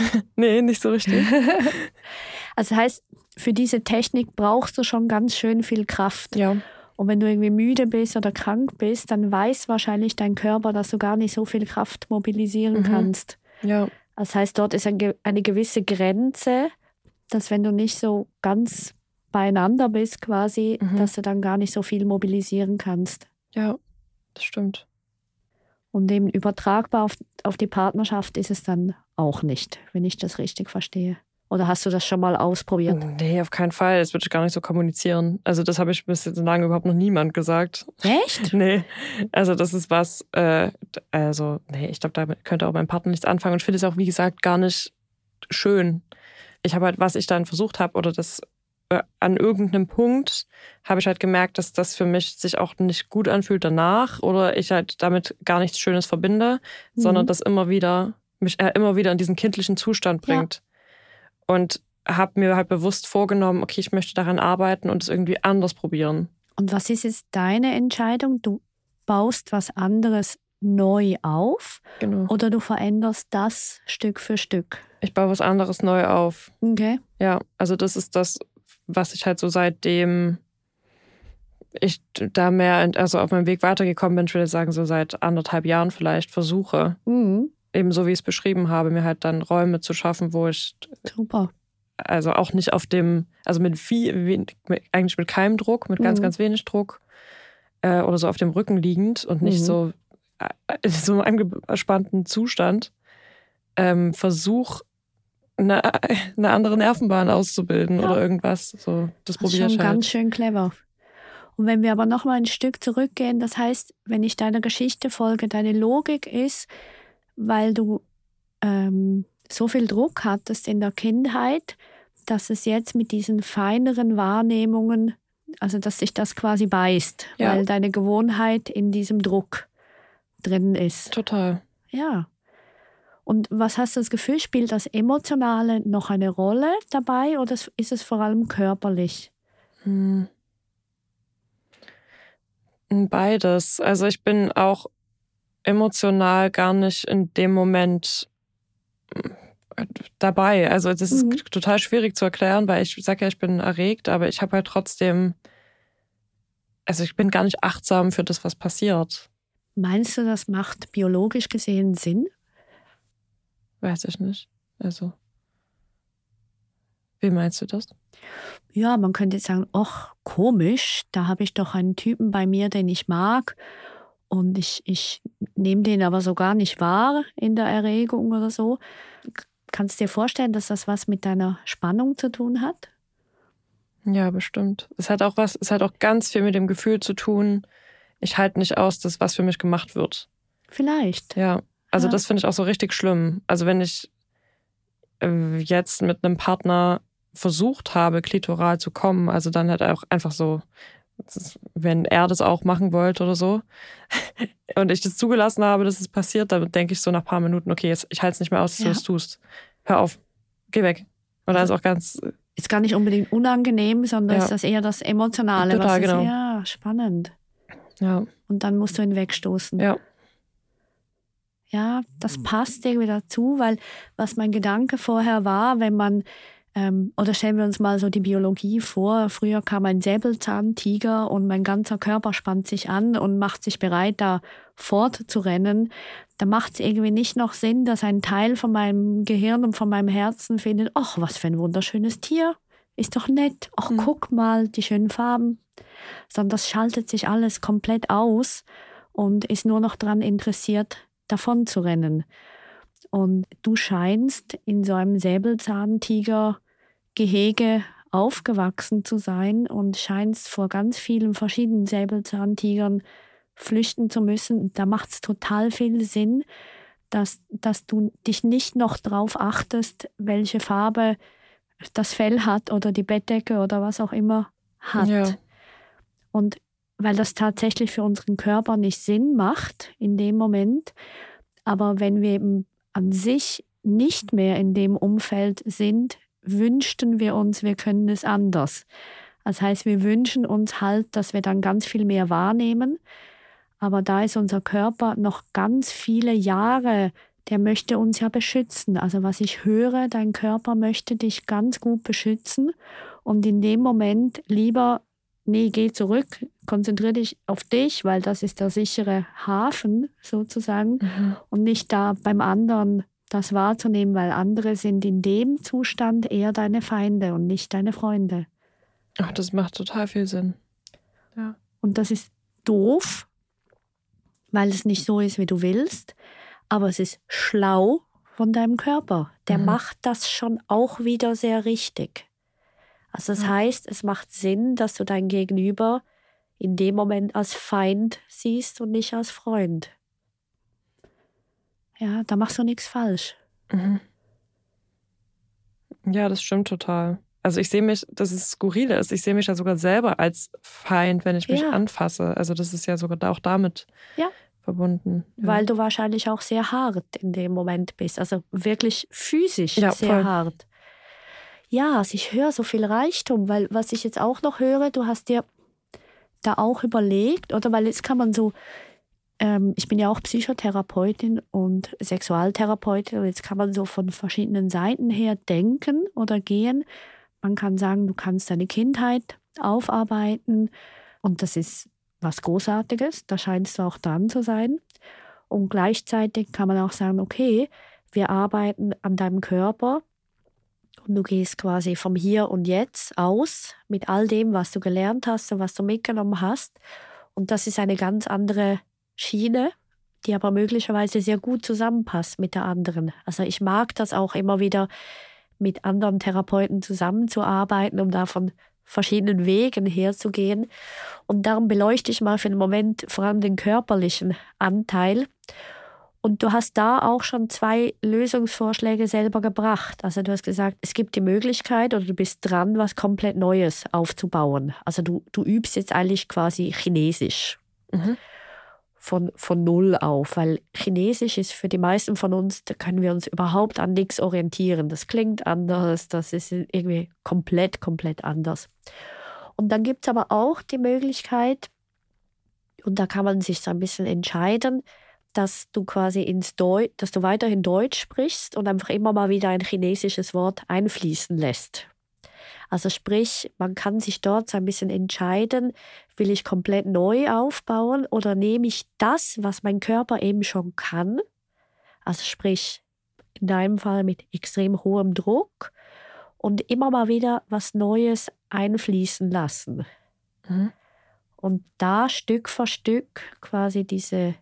[LAUGHS] Nee, nicht so richtig. [LAUGHS] Also heißt, für diese Technik brauchst du schon ganz schön viel Kraft. ja. Und wenn du irgendwie müde bist oder krank bist, dann weiß wahrscheinlich dein Körper, dass du gar nicht so viel Kraft mobilisieren Mhm. kannst. Ja. Das heißt, dort ist eine gewisse Grenze, dass wenn du nicht so ganz beieinander bist quasi, Mhm. dass du dann gar nicht so viel mobilisieren kannst. Ja, das stimmt. Und eben übertragbar auf, auf die Partnerschaft ist es dann auch nicht, wenn ich das richtig verstehe. Oder hast du das schon mal ausprobiert? Nee, auf keinen Fall. Das würde ich gar nicht so kommunizieren. Also das habe ich bis jetzt lange überhaupt noch niemand gesagt. Echt? [LAUGHS] nee. Also das ist was, äh, also nee, ich glaube, da könnte auch mein Partner nichts anfangen. Und ich finde es auch, wie gesagt, gar nicht schön. Ich habe halt, was ich dann versucht habe, oder das äh, an irgendeinem Punkt habe ich halt gemerkt, dass das für mich sich auch nicht gut anfühlt danach oder ich halt damit gar nichts Schönes verbinde, mhm. sondern das immer wieder, mich äh, immer wieder in diesen kindlichen Zustand bringt. Ja und habe mir halt bewusst vorgenommen, okay, ich möchte daran arbeiten und es irgendwie anders probieren. Und was ist jetzt deine Entscheidung? Du baust was anderes neu auf genau. oder du veränderst das Stück für Stück? Ich baue was anderes neu auf. Okay. Ja, also das ist das, was ich halt so seitdem ich da mehr, also auf meinem Weg weitergekommen bin, ich würde sagen, so seit anderthalb Jahren vielleicht versuche. Mhm eben so wie ich es beschrieben habe, mir halt dann Räume zu schaffen, wo ich Super. also auch nicht auf dem, also mit viel, eigentlich mit keinem Druck, mit ganz, mhm. ganz wenig Druck äh, oder so auf dem Rücken liegend und nicht mhm. so äh, [LAUGHS] so einem angespannten Zustand ähm, versuch eine, eine, andere Nervenbahn auszubilden ja. oder irgendwas. So, das, das probiere ich halt. ganz schön clever. Und wenn wir aber noch mal ein Stück zurückgehen, das heißt, wenn ich deiner Geschichte folge, deine Logik ist, weil du ähm, so viel Druck hattest in der Kindheit, dass es jetzt mit diesen feineren Wahrnehmungen, also dass sich das quasi beißt, ja. weil deine Gewohnheit in diesem Druck drin ist. Total. Ja. Und was hast du das Gefühl, spielt das Emotionale noch eine Rolle dabei oder ist es vor allem körperlich? Hm. Beides. Also ich bin auch emotional gar nicht in dem Moment äh, dabei. Also das ist mhm. total schwierig zu erklären, weil ich sage ja, ich bin erregt, aber ich habe halt trotzdem, also ich bin gar nicht achtsam für das, was passiert. Meinst du, das macht biologisch gesehen Sinn? Weiß ich nicht. Also, wie meinst du das? Ja, man könnte jetzt sagen, ach, komisch, da habe ich doch einen Typen bei mir, den ich mag und ich, ich nehme den aber so gar nicht wahr in der Erregung oder so. Kannst du dir vorstellen, dass das was mit deiner Spannung zu tun hat? Ja, bestimmt. Es hat auch was, es hat auch ganz viel mit dem Gefühl zu tun, ich halte nicht aus, dass was für mich gemacht wird. Vielleicht. Ja. Also ja. das finde ich auch so richtig schlimm. Also wenn ich äh, jetzt mit einem Partner versucht habe, klitoral zu kommen, also dann halt auch einfach so wenn er das auch machen wollte oder so [LAUGHS] und ich das zugelassen habe, dass es passiert, dann denke ich so nach ein paar Minuten, okay, jetzt, ich halte es nicht mehr aus, dass ja. du es tust. Hör auf, geh weg. Und dann ist auch ganz. Ist gar nicht unbedingt unangenehm, sondern ja. ist das eher das Emotionale. Total, was genau. Ist, ja, spannend. Ja. Und dann musst du ihn wegstoßen. Ja. Ja, das passt irgendwie dazu, weil was mein Gedanke vorher war, wenn man ähm, oder stellen wir uns mal so die Biologie vor. Früher kam ein Säbelzahntiger und mein ganzer Körper spannt sich an und macht sich bereit, da fortzurennen. Da macht es irgendwie nicht noch Sinn, dass ein Teil von meinem Gehirn und von meinem Herzen findet, ach, was für ein wunderschönes Tier. Ist doch nett. Ach, mhm. guck mal, die schönen Farben. Sondern das schaltet sich alles komplett aus und ist nur noch daran interessiert, davon zu rennen. Und du scheinst in so einem Säbelzahntiger-Gehege aufgewachsen zu sein und scheinst vor ganz vielen verschiedenen Säbelzahntigern flüchten zu müssen. Da macht es total viel Sinn, dass, dass du dich nicht noch darauf achtest, welche Farbe das Fell hat oder die Bettdecke oder was auch immer hat. Ja. Und weil das tatsächlich für unseren Körper nicht Sinn macht in dem Moment. Aber wenn wir eben an sich nicht mehr in dem Umfeld sind, wünschten wir uns, wir können es anders. Das heißt, wir wünschen uns halt, dass wir dann ganz viel mehr wahrnehmen. Aber da ist unser Körper noch ganz viele Jahre, der möchte uns ja beschützen. Also was ich höre, dein Körper möchte dich ganz gut beschützen. Und in dem Moment lieber, nee, geh zurück, konzentriere dich auf dich, weil das ist der sichere Hafen sozusagen mhm. und nicht da beim anderen das wahrzunehmen, weil andere sind in dem Zustand eher deine Feinde und nicht deine Freunde. Ach, das macht total viel Sinn. Ja. Und das ist doof, weil es nicht so ist, wie du willst, aber es ist schlau von deinem Körper. Der mhm. macht das schon auch wieder sehr richtig. Also das ja. heißt, es macht Sinn, dass du dein Gegenüber in dem Moment als Feind siehst und nicht als Freund. Ja, da machst du nichts falsch. Mhm. Ja, das stimmt total. Also ich sehe mich, das ist skurrile ist, ich sehe mich ja sogar selber als Feind, wenn ich mich ja. anfasse. Also das ist ja sogar auch damit ja. verbunden. Ja. Weil du wahrscheinlich auch sehr hart in dem Moment bist. Also wirklich physisch sehr voll. hart. Ja, also ich höre so viel Reichtum, weil was ich jetzt auch noch höre, du hast dir da auch überlegt, oder weil jetzt kann man so ähm, ich bin ja auch Psychotherapeutin und Sexualtherapeutin und jetzt kann man so von verschiedenen Seiten her denken oder gehen. Man kann sagen, du kannst deine Kindheit aufarbeiten und das ist was Großartiges, da scheinst du auch dran zu sein. Und gleichzeitig kann man auch sagen, okay, wir arbeiten an deinem Körper du gehst quasi vom Hier und Jetzt aus mit all dem, was du gelernt hast und was du mitgenommen hast. Und das ist eine ganz andere Schiene, die aber möglicherweise sehr gut zusammenpasst mit der anderen. Also ich mag das auch immer wieder mit anderen Therapeuten zusammenzuarbeiten, um da von verschiedenen Wegen herzugehen. Und darum beleuchte ich mal für einen Moment vor allem den körperlichen Anteil. Und du hast da auch schon zwei Lösungsvorschläge selber gebracht. Also du hast gesagt, es gibt die Möglichkeit oder du bist dran, was komplett Neues aufzubauen. Also du, du übst jetzt eigentlich quasi Chinesisch. Mhm von, von Null auf, weil Chinesisch ist für die meisten von uns, da können wir uns überhaupt an nichts orientieren. Das klingt anders, das ist irgendwie komplett, komplett anders. Und dann gibt es aber auch die Möglichkeit, und da kann man sich so ein bisschen entscheiden, dass du quasi ins Deutsch, dass du weiterhin Deutsch sprichst und einfach immer mal wieder ein chinesisches Wort einfließen lässt. Also sprich, man kann sich dort so ein bisschen entscheiden, will ich komplett neu aufbauen oder nehme ich das, was mein Körper eben schon kann, also sprich in deinem Fall mit extrem hohem Druck und immer mal wieder was Neues einfließen lassen. Mhm. Und da Stück für Stück quasi diese,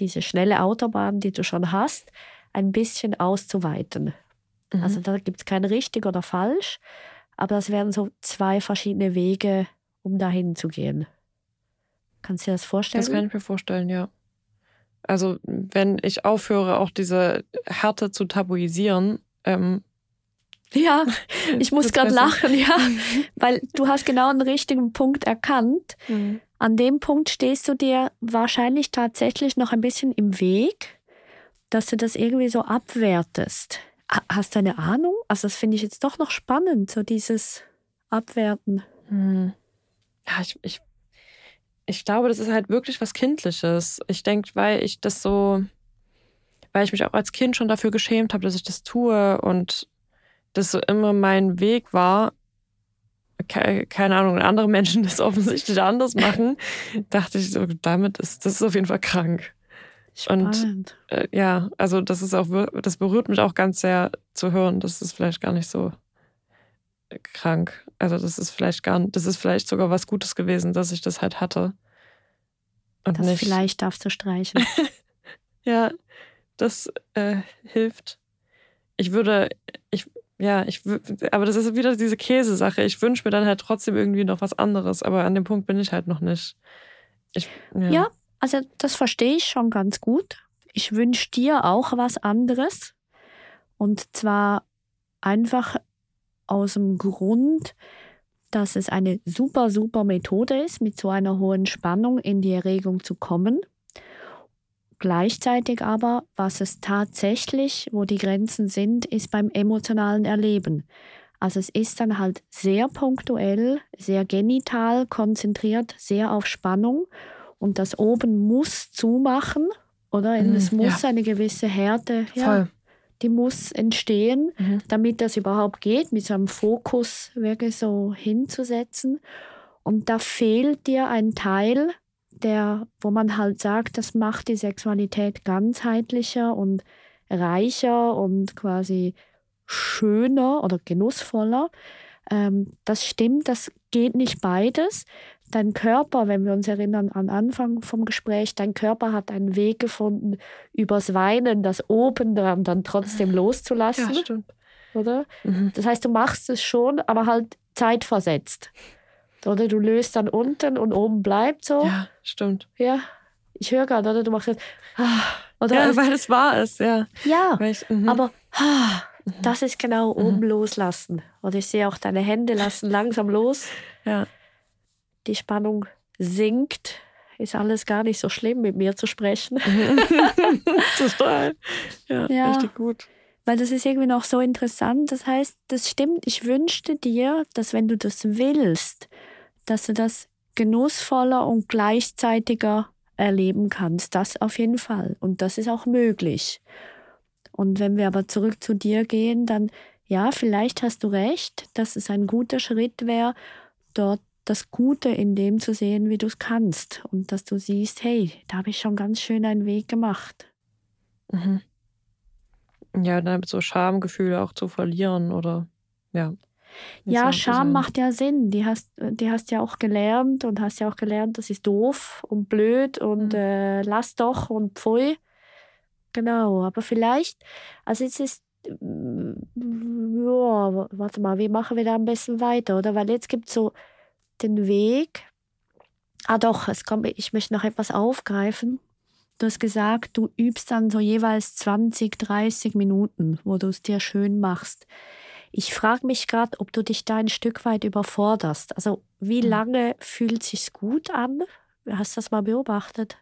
diese schnelle Autobahn, die du schon hast, ein bisschen auszuweiten. Mhm. Also da gibt es kein richtig oder falsch, aber das wären so zwei verschiedene Wege, um dahin zu gehen. Kannst du dir das vorstellen? Das kann ich mir vorstellen, ja. Also, wenn ich aufhöre, auch diese Härte zu tabuisieren, ähm, ja, [LAUGHS] ich muss gerade lachen, ja, [LAUGHS] weil du hast genau einen richtigen Punkt erkannt. Mhm. An dem Punkt stehst du dir wahrscheinlich tatsächlich noch ein bisschen im Weg, dass du das irgendwie so abwertest. Hast du eine Ahnung? Also das finde ich jetzt doch noch spannend, so dieses Abwerten. Hm. Ja, ich, ich, ich glaube, das ist halt wirklich was Kindliches. Ich denke, weil ich das so, weil ich mich auch als Kind schon dafür geschämt habe, dass ich das tue und das so immer mein Weg war, keine Ahnung, andere Menschen das offensichtlich anders [LAUGHS] machen, dachte ich so, damit ist das ist auf jeden Fall krank. Spannend. Und äh, ja, also das ist auch, das berührt mich auch ganz sehr zu hören. Das ist vielleicht gar nicht so krank. Also das ist vielleicht gar, das ist vielleicht sogar was Gutes gewesen, dass ich das halt hatte. Und das nicht. vielleicht darfst du streichen. [LAUGHS] ja, das äh, hilft. Ich würde, ich, ja, ich, aber das ist wieder diese Käsesache. Ich wünsche mir dann halt trotzdem irgendwie noch was anderes, aber an dem Punkt bin ich halt noch nicht. Ich, ja. ja, also das verstehe ich schon ganz gut. Ich wünsche dir auch was anderes. Und zwar einfach aus dem Grund, dass es eine super, super Methode ist, mit so einer hohen Spannung in die Erregung zu kommen. Gleichzeitig aber, was es tatsächlich, wo die Grenzen sind, ist beim emotionalen Erleben. Also es ist dann halt sehr punktuell, sehr genital konzentriert, sehr auf Spannung und das oben muss zumachen, oder? Mhm, es muss ja. eine gewisse Härte, ja, die muss entstehen, mhm. damit das überhaupt geht, mit so einem Fokus wirklich so hinzusetzen. Und da fehlt dir ein Teil, der, wo man halt sagt, das macht die Sexualität ganzheitlicher und reicher und quasi schöner oder genussvoller. Ähm, das stimmt, das geht nicht beides. dein Körper, wenn wir uns erinnern an Anfang vom Gespräch, dein Körper hat einen Weg gefunden, übers Weinen das oben dann, dann trotzdem loszulassen. Ja, stimmt. Oder? Mhm. Das heißt, du machst es schon, aber halt zeitversetzt. Oder du löst dann unten und oben bleibt so. Ja, stimmt. Ja. Ich höre gerade, oder? Du machst jetzt. ah, Oder? Ja, weil es wahr ist, ja. ja. Ich, mhm. aber ah, das ist genau oben loslassen. Oder ich sehe auch deine Hände lassen langsam los. ja. Die Spannung sinkt. Ist alles gar nicht so schlimm, mit mir zu sprechen. [LAUGHS] Total. Ja, Ja. richtig gut. Weil das ist irgendwie noch so interessant. Das heißt, das stimmt. Ich wünschte dir, dass wenn du das willst, dass du das genussvoller und gleichzeitiger erleben kannst. Das auf jeden Fall. Und das ist auch möglich. Und wenn wir aber zurück zu dir gehen, dann ja, vielleicht hast du recht, dass es ein guter Schritt wäre, dort das Gute in dem zu sehen, wie du es kannst. Und dass du siehst, hey, da habe ich schon ganz schön einen Weg gemacht. Mhm. Ja, dann so Schamgefühle auch zu verlieren oder ja. Ja, Scham macht ja Sinn. Die hast, die hast ja auch gelernt und hast ja auch gelernt, das ist doof und blöd und Mhm. äh, lass doch und pfui. Genau, aber vielleicht, also es ist, mm, ja, warte mal, wie machen wir da am besten weiter, oder? Weil jetzt gibt es so den Weg. Ah doch, es kommt, ich möchte noch etwas aufgreifen. Du hast gesagt, du übst dann so jeweils 20, 30 Minuten, wo du es dir schön machst. Ich frage mich gerade, ob du dich da ein Stück weit überforderst. Also wie Mhm. lange fühlt sich's gut an? Hast du das mal beobachtet?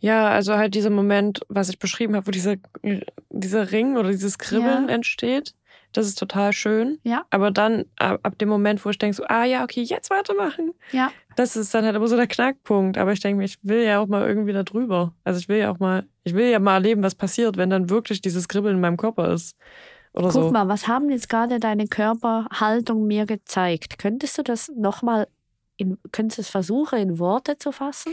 Ja, also halt dieser Moment, was ich beschrieben habe, wo dieser, dieser Ring oder dieses Kribbeln Ja. entsteht, das ist total schön. Ja. Aber dann ab, ab dem Moment, wo ich denke, so, ah ja, okay, jetzt weitermachen, Ja. das ist dann halt immer so der Knackpunkt. Aber ich denke mir, ich will ja auch mal irgendwie da drüber. Also ich will ja auch mal, ich will ja mal erleben, was passiert, wenn dann wirklich dieses Kribbeln in meinem Körper ist. Oder Guck so. mal, was haben jetzt gerade deine Körperhaltung mir gezeigt? Könntest du das nochmal, könntest du es versuchen, in Worte zu fassen?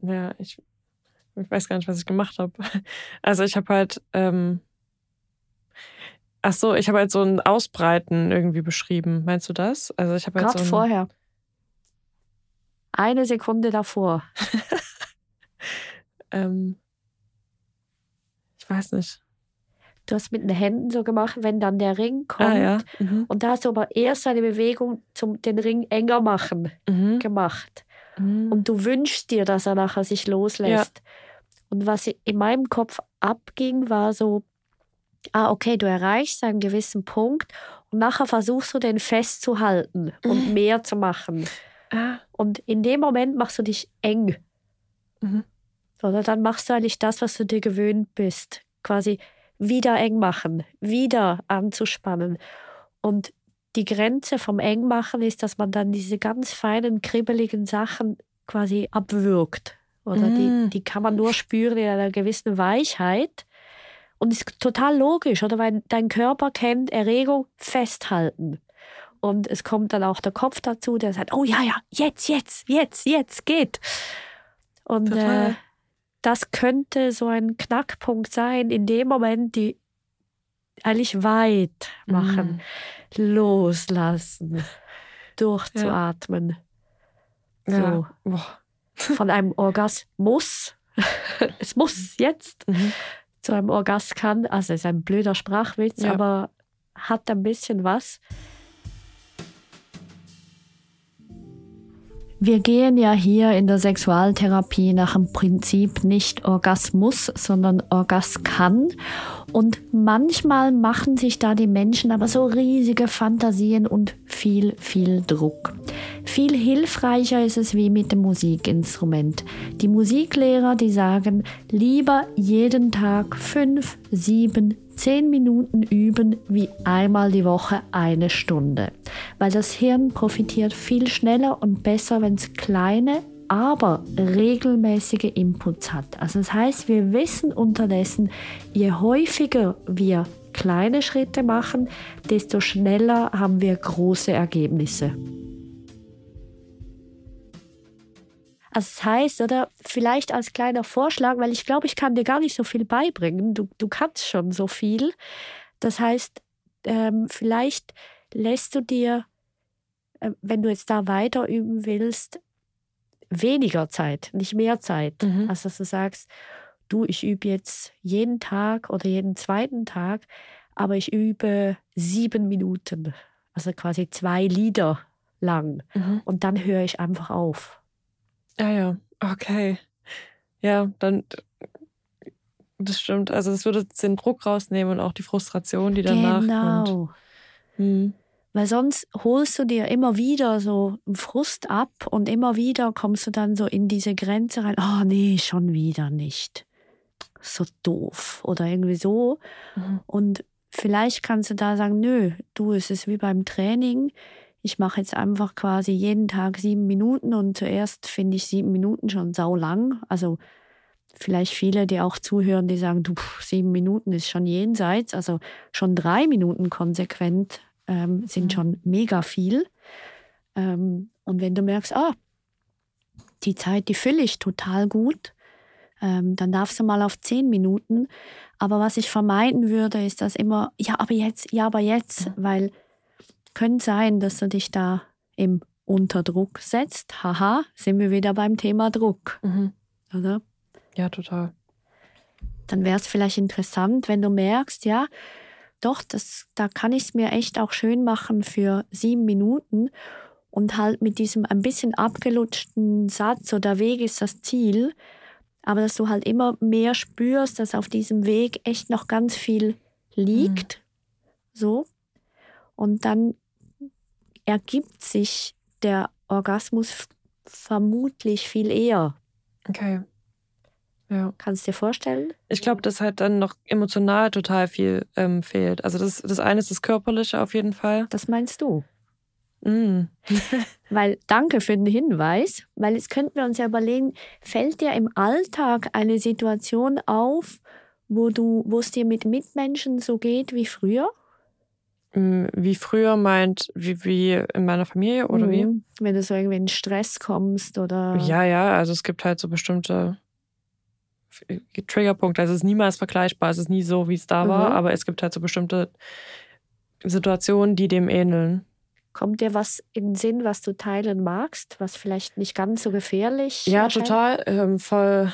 Ja, ich, ich weiß gar nicht, was ich gemacht habe. [LAUGHS] Also ich habe halt, ähm, ach so, ich habe halt so ein Ausbreiten irgendwie beschrieben. Meinst du das? Also ich habe halt Gerade so ein, vorher. Eine Sekunde davor. [LAUGHS] ähm, ich weiß nicht. Du hast mit den Händen so gemacht, wenn dann der Ring kommt. Ah ja. Mhm. Und da hast du aber erst eine Bewegung zum den Ring enger machen Mhm. gemacht. Mhm. Und du wünschst dir, dass er nachher sich loslässt. Und was in meinem Kopf abging, war so, ah, okay, du erreichst einen gewissen Punkt und nachher versuchst du den festzuhalten und mehr zu machen. ah, Und in dem Moment machst du dich eng. Mhm. Oder dann machst du eigentlich das, was du dir gewöhnt bist. Quasi wieder eng machen, wieder anzuspannen. Und die Grenze vom Engmachen ist, dass man dann diese ganz feinen, kribbeligen Sachen quasi abwürgt. Oder die, Mm. die kann man nur spüren in einer gewissen Weichheit. Und ist total logisch, oder? Weil dein Körper kennt Erregung festhalten. Und es kommt dann auch der Kopf dazu, der sagt, oh ja, ja, jetzt, jetzt, jetzt, jetzt, geht. Und äh, das könnte so ein Knackpunkt sein, in dem Moment die eigentlich weit machen, loslassen, durchzuatmen. ja. So. Boah. Von einem Orgasmus, [LAUGHS] es muss jetzt, Mhm. zu einem Orgaskan, also ist ein blöder Sprachwitz, Ja. aber hat ein bisschen was. Wir gehen ja hier in der Sexualtherapie nach dem Prinzip nicht Orgasmus, sondern Orgaskan. Und manchmal machen sich da die Menschen aber so riesige Fantasien und viel, viel Druck. Viel hilfreicher ist es wie mit dem Musikinstrument. Die Musiklehrer, die sagen, lieber jeden Tag fünf, sieben, zehn Minuten üben wie einmal die Woche eine Stunde. Weil das Hirn profitiert viel schneller und besser, wenn es kleine, aber regelmäßige Inputs hat. Also das heißt, wir wissen unterdessen, je häufiger wir kleine Schritte machen, desto schneller haben wir große Ergebnisse. Das heißt, oder vielleicht als kleiner Vorschlag, weil ich glaube, ich kann dir gar nicht so viel beibringen. Du, du kannst schon so viel. Das heißt, ähm, vielleicht lässt du dir äh, wenn du jetzt da weiter üben willst, weniger Zeit, nicht mehr Zeit. Mhm. Also dass du sagst, du, ich übe jetzt jeden Tag oder jeden zweiten Tag, aber ich übe sieben Minuten, also quasi zwei Lieder lang. Mhm. Und dann höre ich einfach auf. Ja, ja, okay. Ja, dann, das stimmt. Also, es würde den Druck rausnehmen und auch die Frustration, die danach kommt. Genau. Mhm. Weil sonst holst du dir immer wieder so einen Frust ab und immer wieder kommst du dann so in diese Grenze rein. Oh nee, schon wieder nicht. So doof oder irgendwie so. Mhm. Und vielleicht kannst du da sagen, nö, du, es ist wie beim Training. Ich mache jetzt einfach quasi jeden Tag sieben Minuten und zuerst finde ich sieben Minuten schon sau lang. Also vielleicht viele, die auch zuhören, die sagen, du, sieben Minuten ist schon jenseits. Also schon drei Minuten konsequent ähm, sind Mhm. schon mega viel. Ähm, und wenn du merkst, ah, die Zeit, die fülle ich total gut, ähm, dann darfst du mal auf zehn Minuten. Aber was ich vermeiden würde, ist das immer, ja, aber jetzt, ja, aber jetzt, weil könnte sein, dass du dich da im Unterdruck setzt. Haha, sind wir wieder beim Thema Druck, Mhm. oder? Ja, total. dann wäre es vielleicht interessant, wenn du merkst, ja, doch, das, da kann ich es mir echt auch schön machen für sieben Minuten und halt mit diesem ein bisschen abgelutschten Satz, so der Weg ist das Ziel, aber dass du halt immer mehr spürst, dass auf diesem Weg echt noch ganz viel liegt, so. Und dann ergibt sich der Orgasmus vermutlich viel eher. Okay. Ja. Kannst du dir vorstellen? Ich glaube, dass halt dann noch emotional total viel ähm, fehlt. Also das, das eine ist das Körperliche auf jeden Fall. Das meinst du? Mhm. [LAUGHS] Weil, danke für den Hinweis, weil jetzt könnten wir uns ja überlegen, fällt dir im Alltag eine Situation auf, wo du, wo es dir mit Mitmenschen so geht wie früher? Mm, Wie früher meint, wie, wie in meiner Familie oder wie? Mhm. Wenn du so irgendwie in Stress kommst oder. Ja, ja, also es gibt halt so bestimmte F- Triggerpunkte. Also es ist niemals vergleichbar, es ist nie so, wie es da war, Mhm. aber es gibt halt so bestimmte Situationen, die dem ähneln. Kommt dir was in den Sinn, was du teilen magst, was vielleicht nicht ganz so gefährlich Ja, erscheint? total. Ähm, voll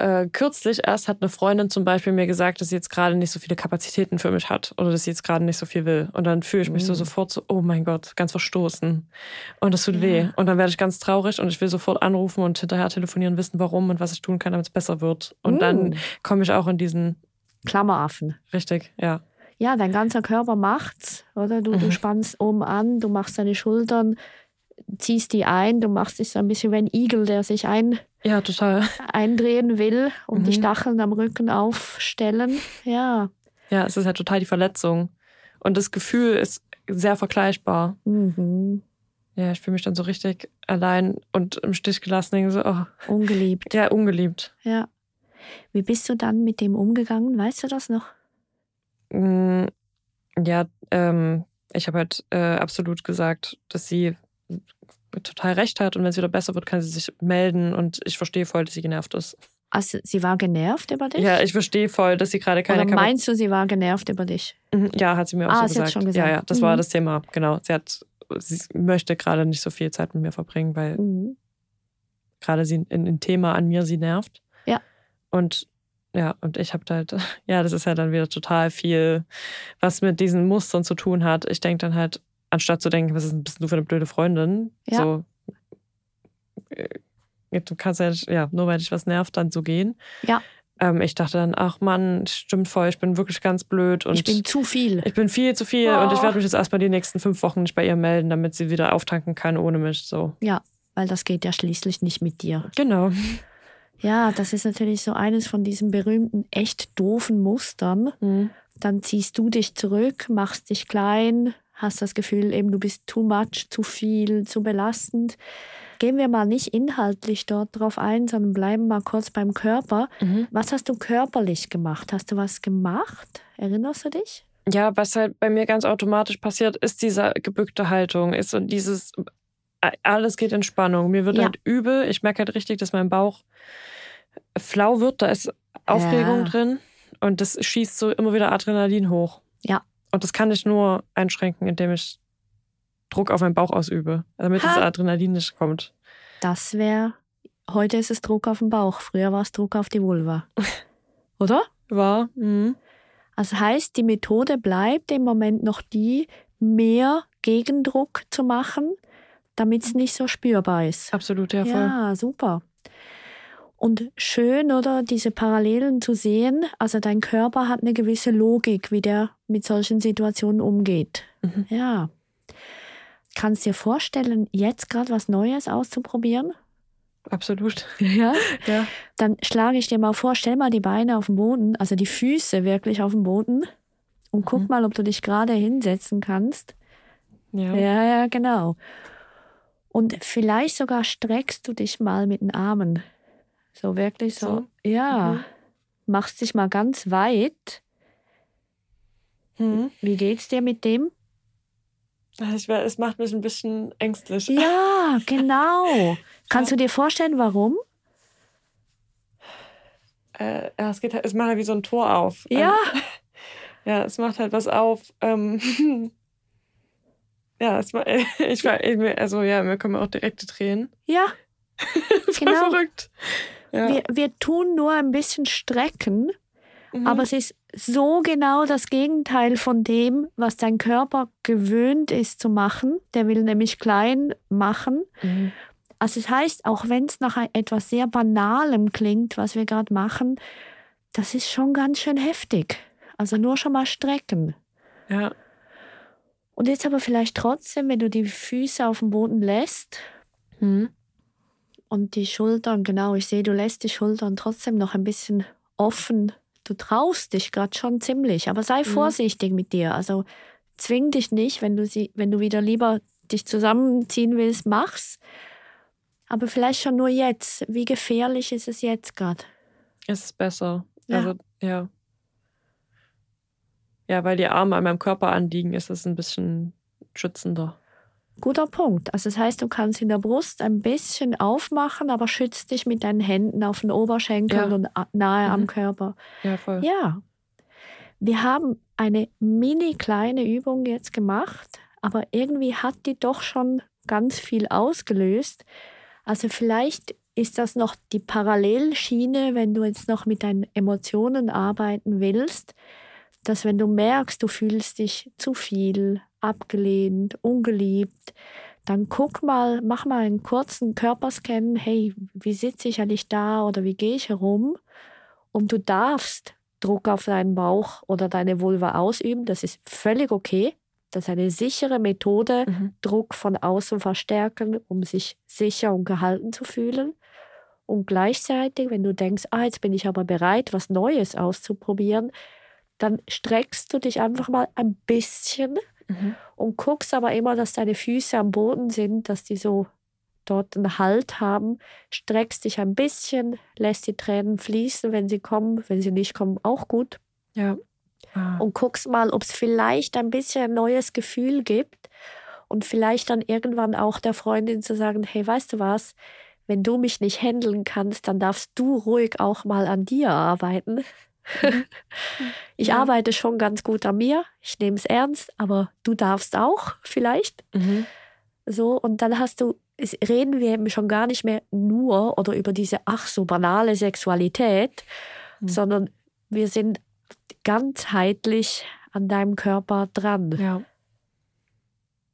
äh, kürzlich erst hat eine Freundin zum Beispiel mir gesagt, dass sie jetzt gerade nicht so viele Kapazitäten für mich hat oder dass sie jetzt gerade nicht so viel will. Und dann fühle ich mich so Mhm. sofort so, oh mein Gott, ganz verstoßen. Und das tut Ja. weh. Und dann werde ich ganz traurig und ich will sofort anrufen und hinterher telefonieren, wissen, warum und was ich tun kann, damit es besser wird. Und dann Mm. komme ich auch in diesen, Klammeraffen. richtig, ja. Ja, dein ganzer Körper macht's, oder? Du, du Mhm. spannst oben an, du machst deine Schultern, ziehst die ein, du machst dich so ein bisschen wie ein Igel, der sich ein, Ja, total. eindrehen will und die Mhm. Stacheln am Rücken aufstellen. Ja. Ja, es ist halt total die Verletzung. Und das Gefühl ist sehr vergleichbar. Mhm. Ja, ich fühle mich dann so richtig allein und im Stich gelassen. Denke so, oh, Ungeliebt. ja, ungeliebt. Ja. Wie bist du dann mit dem umgegangen? Weißt du das noch? Mm, Ja, ähm, ich habe halt äh, absolut gesagt, dass sie total recht hat und wenn es wieder besser wird, kann sie sich melden und ich verstehe voll, dass sie genervt ist. Also, sie war genervt über dich? Ja, ich verstehe voll, dass sie gerade keine Oder meinst du, sie war genervt über dich? Mhm, Ja, hat sie mir auch Ah, so gesagt. schon gesagt. Ja, ja, das war Mhm. das Thema, genau. Sie hat, sie möchte gerade nicht so viel Zeit mit mir verbringen, weil Mhm. gerade sie ein, ein Thema an mir sie nervt. Ja. Und ja, und ich habe halt, [LAUGHS] ja, das ist ja dann wieder total viel, was mit diesen Mustern zu tun hat. Ich denke dann halt, anstatt zu denken, was ist, bist du für eine blöde Freundin? Ja. So, äh, du kannst ja, ja, nur weil dich was nervt, dann so gehen. Ja. Ähm, ich dachte dann, ach Mann, stimmt voll, ich bin wirklich ganz blöd und ich bin zu viel. ich bin viel zu viel und ich Oh. werde mich jetzt erstmal die nächsten fünf Wochen nicht bei ihr melden, damit sie wieder auftanken kann ohne mich. So. Ja, weil das geht ja schließlich nicht mit dir. Genau. Ja, das ist natürlich so eines von diesen berühmten, echt doofen Mustern. Mhm. Dann ziehst du dich zurück, machst dich klein, hast das Gefühl, eben du bist too much, zu viel, zu belastend. Gehen wir mal nicht inhaltlich dort drauf ein, sondern bleiben mal kurz beim Körper. Mhm. Was hast du körperlich gemacht? Hast du was gemacht? Erinnerst du dich? Ja, was halt bei mir ganz automatisch passiert, ist diese gebückte Haltung, ist so dieses, alles geht in Spannung. Mir wird Ja. halt übel. Ich merke halt richtig, dass mein Bauch flau wird. Da ist Aufregung Ja. drin und das schießt so immer wieder Adrenalin hoch. Ja. Und das kann ich nur einschränken, indem ich Druck auf meinen Bauch ausübe, damit Ha. das Adrenalin nicht kommt. Das wäre, heute ist es Druck auf den Bauch, früher war es Druck auf die Vulva. [LAUGHS] Oder? War? Mhm. Also heißt, die Methode bleibt im Moment noch die, mehr Gegendruck zu machen, damit es nicht so spürbar ist. Absolut, ja, voll. Ja, super. Und schön, oder, diese Parallelen zu sehen. Also dein Körper hat eine gewisse Logik, wie der mit solchen Situationen umgeht. Mhm. Ja. Kannst dir vorstellen, jetzt gerade was Neues auszuprobieren? Absolut. [LAUGHS] Ja. Ja. Dann schlage ich dir mal vor, stell mal die Beine auf den Boden, also die Füße wirklich auf den Boden und guck Mhm. mal, ob du dich gerade hinsetzen kannst. Ja. Ja, ja, genau. Und vielleicht sogar streckst du dich mal mit den Armen. So wirklich so. So? Ja. Mhm. Machst dich mal ganz weit. Mhm. Wie geht's dir mit dem? Also Ich, es macht mich ein bisschen ängstlich. Ja, [LAUGHS] genau. Kannst du dir vorstellen, warum? Äh, ja, es geht halt, es macht halt wie so ein Tor auf. Ja. Ähm, [LAUGHS] ja, es macht halt was auf. Ähm, [LAUGHS] ja, es, ma- ich war, also ja, mir kommen auch direkte Tränen. Ja, Voll Genau. verrückt. Ja. wir, wir tun nur ein bisschen strecken, Mhm. aber es ist so genau das Gegenteil von dem, was dein Körper gewöhnt ist zu machen. Der will nämlich klein machen. Mhm. Also es heißt, auch wenn es nach etwas sehr Banalem klingt, was wir gerade machen, das ist schon ganz schön heftig. Also nur schon mal strecken. ja. Und jetzt aber vielleicht trotzdem, wenn du die Füße auf dem Boden lässt Mhm. Und die Schultern, genau, ich sehe, du lässt die Schultern trotzdem noch ein bisschen offen. Du traust dich gerade schon ziemlich, aber sei vorsichtig mit dir. Also zwing dich nicht, wenn du sie, wenn du wieder lieber dich zusammenziehen willst, mach's. Aber vielleicht schon nur jetzt. Wie gefährlich ist es jetzt gerade? Es ist besser. Ja. Also, ja. Ja, weil die Arme an meinem Körper anliegen, ist es ein bisschen schützender. Guter Punkt. Also das heißt, du kannst in der Brust ein bisschen aufmachen, aber schützt dich mit deinen Händen auf den Oberschenkeln Ja. und nahe am Mhm. Körper. Ja, voll. Ja. Wir haben eine mini kleine Übung jetzt gemacht, aber irgendwie hat die doch schon ganz viel ausgelöst. Also vielleicht ist das noch die Parallelschiene, wenn du jetzt noch mit deinen Emotionen arbeiten willst, dass wenn du merkst, du fühlst dich zu viel, abgelehnt, ungeliebt, dann guck mal, mach mal einen kurzen Körperscan, hey, wie sitze ich eigentlich da oder wie gehe ich herum? Und du darfst Druck auf deinen Bauch oder deine Vulva ausüben, das ist völlig okay. Das ist eine sichere Methode, Mhm. Druck von außen verstärken, um sich sicher und gehalten zu fühlen. Und gleichzeitig, wenn du denkst, ah, jetzt bin ich aber bereit, was Neues auszuprobieren, dann streckst du dich einfach mal ein bisschen Mhm. und guckst aber immer, dass deine Füße am Boden sind, dass die so dort einen Halt haben. Streckst dich ein bisschen, lässt die Tränen fließen, wenn sie kommen. Wenn sie nicht kommen, auch gut. Ja. Ah. Und guckst mal, ob es vielleicht ein bisschen ein neues Gefühl gibt. Und vielleicht dann irgendwann auch der Freundin zu sagen, hey, weißt du was, wenn du mich nicht handeln kannst, dann darfst du ruhig auch mal an dir arbeiten. [LAUGHS] ich Ja. arbeite schon ganz gut an mir, ich nehme es ernst, aber du darfst auch vielleicht. Mhm. So, und dann hast du, reden wir eben schon gar nicht mehr nur oder über diese ach so banale Sexualität, Hm. sondern wir sind ganzheitlich an deinem Körper dran. Ja.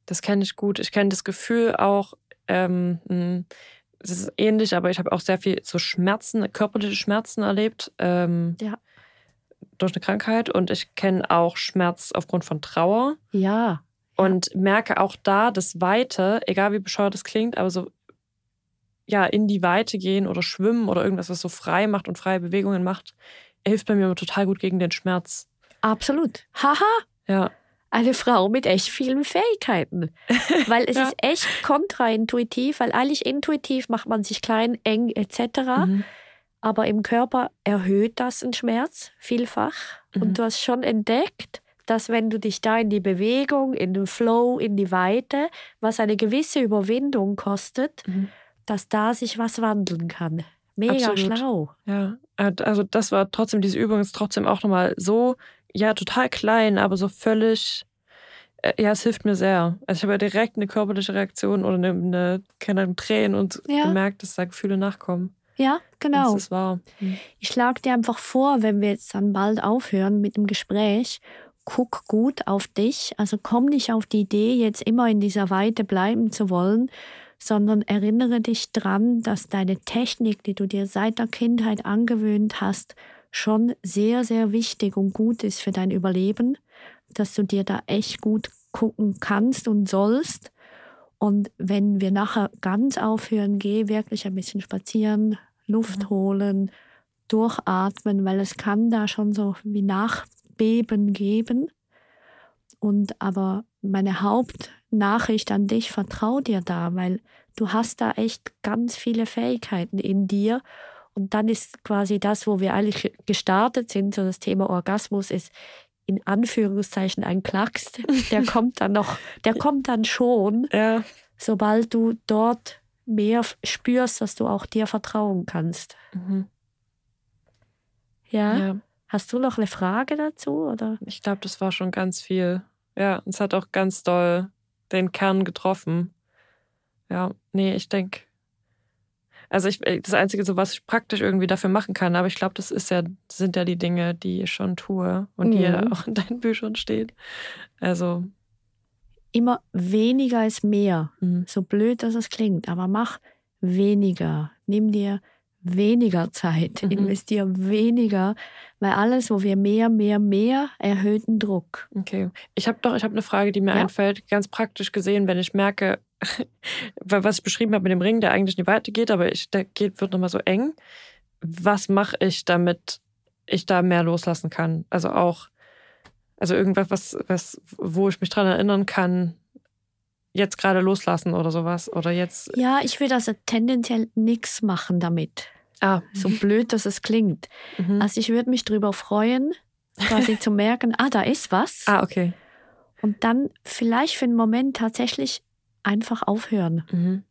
Das kenne ich gut. Ich kenne das Gefühl auch, ähm, mh, es ist ähnlich, aber ich habe auch sehr viel so Schmerzen, körperliche Schmerzen erlebt. Ähm, Ja. Durch eine Krankheit. Und ich kenne auch Schmerz aufgrund von Trauer. Ja, Und merke auch da das Weite, egal wie bescheuert es klingt, aber so ja, in die Weite gehen oder schwimmen oder irgendwas, was so frei macht und freie Bewegungen macht, hilft bei mir immer total gut gegen den Schmerz. absolut. Haha, Ja. eine Frau mit echt vielen Fähigkeiten. [LAUGHS] Weil es Ja. ist echt kontraintuitiv, weil eigentlich intuitiv macht man sich klein, eng etc. Mhm. Aber im Körper erhöht das den Schmerz vielfach. Mhm. Und du hast schon entdeckt, dass wenn du dich da in die Bewegung, in den Flow, in die Weite, was eine gewisse Überwindung kostet, Mhm. dass da sich was wandeln kann. Mega Absolut. schlau. Ja, äh, also das war trotzdem, diese Übung ist trotzdem auch nochmal so, ja, total klein, aber so völlig Äh, Ja, es hilft mir sehr. Also ich habe ja direkt eine körperliche Reaktion oder eine, eine keine Ahnung, Tränen und Ja. gemerkt, dass da Gefühle nachkommen. Ja, genau. Das ist wahr. Mhm. Ich schlage dir einfach vor, wenn wir jetzt dann bald aufhören mit dem Gespräch, guck gut auf dich. Also komm nicht auf die Idee, jetzt immer in dieser Weite bleiben zu wollen, sondern erinnere dich dran, dass deine Technik, die du dir seit der Kindheit angewöhnt hast, schon sehr, sehr wichtig und gut ist für dein Überleben, dass du dir da echt gut gucken kannst und sollst. Und wenn wir nachher ganz aufhören, geh wirklich ein bisschen spazieren, Luft holen, durchatmen, weil es kann da schon so wie Nachbeben geben. Und aber meine Hauptnachricht an dich, vertrau dir da, weil du hast da echt ganz viele Fähigkeiten in dir. Und dann ist quasi das, wo wir eigentlich gestartet sind, so das Thema Orgasmus ist in Anführungszeichen ein Klacks. Der kommt dann noch, der [LAUGHS] kommt dann schon, Ja. sobald du dort mehr spürst, dass du auch dir vertrauen kannst. Mhm. Ja? ja. Hast du noch eine Frage dazu? Oder? Ich glaube, das war schon ganz viel. Ja, es hat auch ganz doll den Kern getroffen. Ja, nee, ich denke. Also ich, das Einzige, so was ich praktisch irgendwie dafür machen kann, aber ich glaube, das ist ja, sind ja die Dinge, die ich schon tue und die ja Mhm. auch in deinen Büchern stehen. Also, Immer weniger ist mehr. mhm. So blöd, dass es klingt, aber mach weniger. Nimm dir weniger Zeit, Mhm. investier weniger, weil alles, wo wir mehr, mehr, mehr, erhöht den Druck. Okay. Ich habe doch, ich habe eine Frage, die mir Ja? einfällt, ganz praktisch gesehen, wenn ich merke, [LAUGHS] weil was ich beschrieben habe mit dem Ring, der eigentlich nicht weitergeht, aber ich, der geht, wird nochmal so eng. Was mache ich, damit ich da mehr loslassen kann? Also auch, also irgendwas, was, was, wo ich mich dran erinnern kann, jetzt gerade loslassen oder sowas. Oder jetzt. Ja, ich will also tendenziell nichts machen damit. Ah, So blöd, dass es klingt. mhm. Also ich würde mich drüber freuen, quasi zu merken, ah, da ist was. ah, okay. Und dann vielleicht für einen Moment tatsächlich einfach aufhören. Mhm.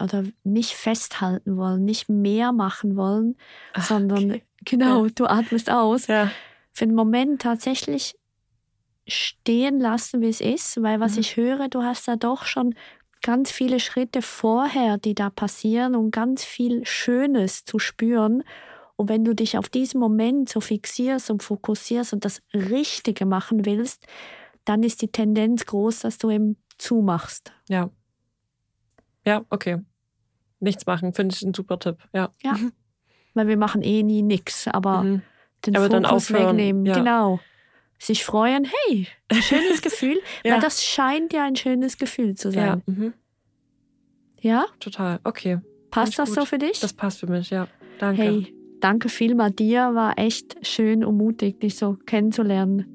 oder nicht festhalten wollen, nicht mehr machen wollen, Ah, sondern okay. [LAUGHS] genau, Ja. du atmest aus. Ja. Für einen Moment tatsächlich stehen lassen, wie es ist, weil was Mhm. ich höre, du hast da doch schon ganz viele Schritte vorher, die da passieren und ganz viel Schönes zu spüren. Und wenn du dich auf diesen Moment so fixierst und fokussierst und das Richtige machen willst, dann ist die Tendenz groß, dass du eben zumachst. Ja. Ja, okay. Nichts machen, finde ich ein super Tipp. Ja. Ja. [LAUGHS] Weil wir machen eh nie nix, aber Mhm. den Aber dann Fokus aufhören, wegnehmen. ja. Genau. Sich freuen, hey, ein schönes Gefühl, [LAUGHS] Ja. weil das scheint ja ein schönes Gefühl zu Ja, sein. mhm. Ja? total. Okay. Passt das ich so gut. für dich? Das passt für mich, ja. Danke. Hey, danke vielmal dir, war echt schön und mutig, dich so kennenzulernen.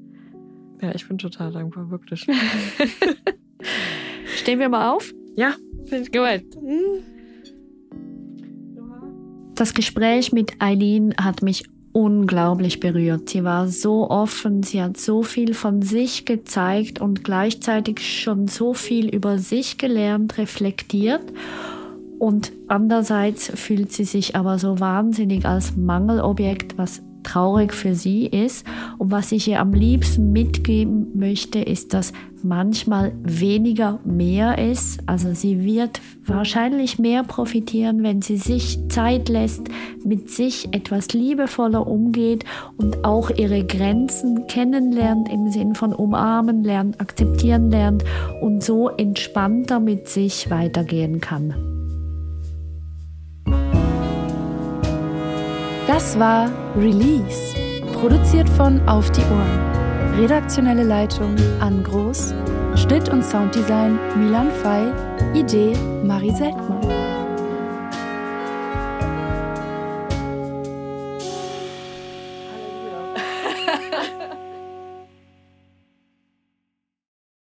Ja, ich bin total dankbar, wirklich. [LAUGHS] Stehen wir mal auf? ja, finde ich gut. Das Gespräch mit Eileen hat mich unglaublich berührt. Sie war so offen, sie hat so viel von sich gezeigt und gleichzeitig schon so viel über sich gelernt, reflektiert. Und andererseits fühlt sie sich aber so wahnsinnig als Mangelobjekt, was traurig für sie ist. Und was ich ihr am liebsten mitgeben möchte, ist, dass manchmal weniger mehr ist. Also sie wird wahrscheinlich mehr profitieren, wenn sie sich Zeit lässt, mit sich etwas liebevoller umgeht und auch ihre Grenzen kennenlernt im Sinn von umarmen lernt, akzeptieren lernt und so entspannter mit sich weitergehen kann. Das war Release, produziert von Auf die Ohren. Redaktionelle Leitung Ann Groß, Schnitt und Sounddesign Milan Fei, Idee Marie Seltmann.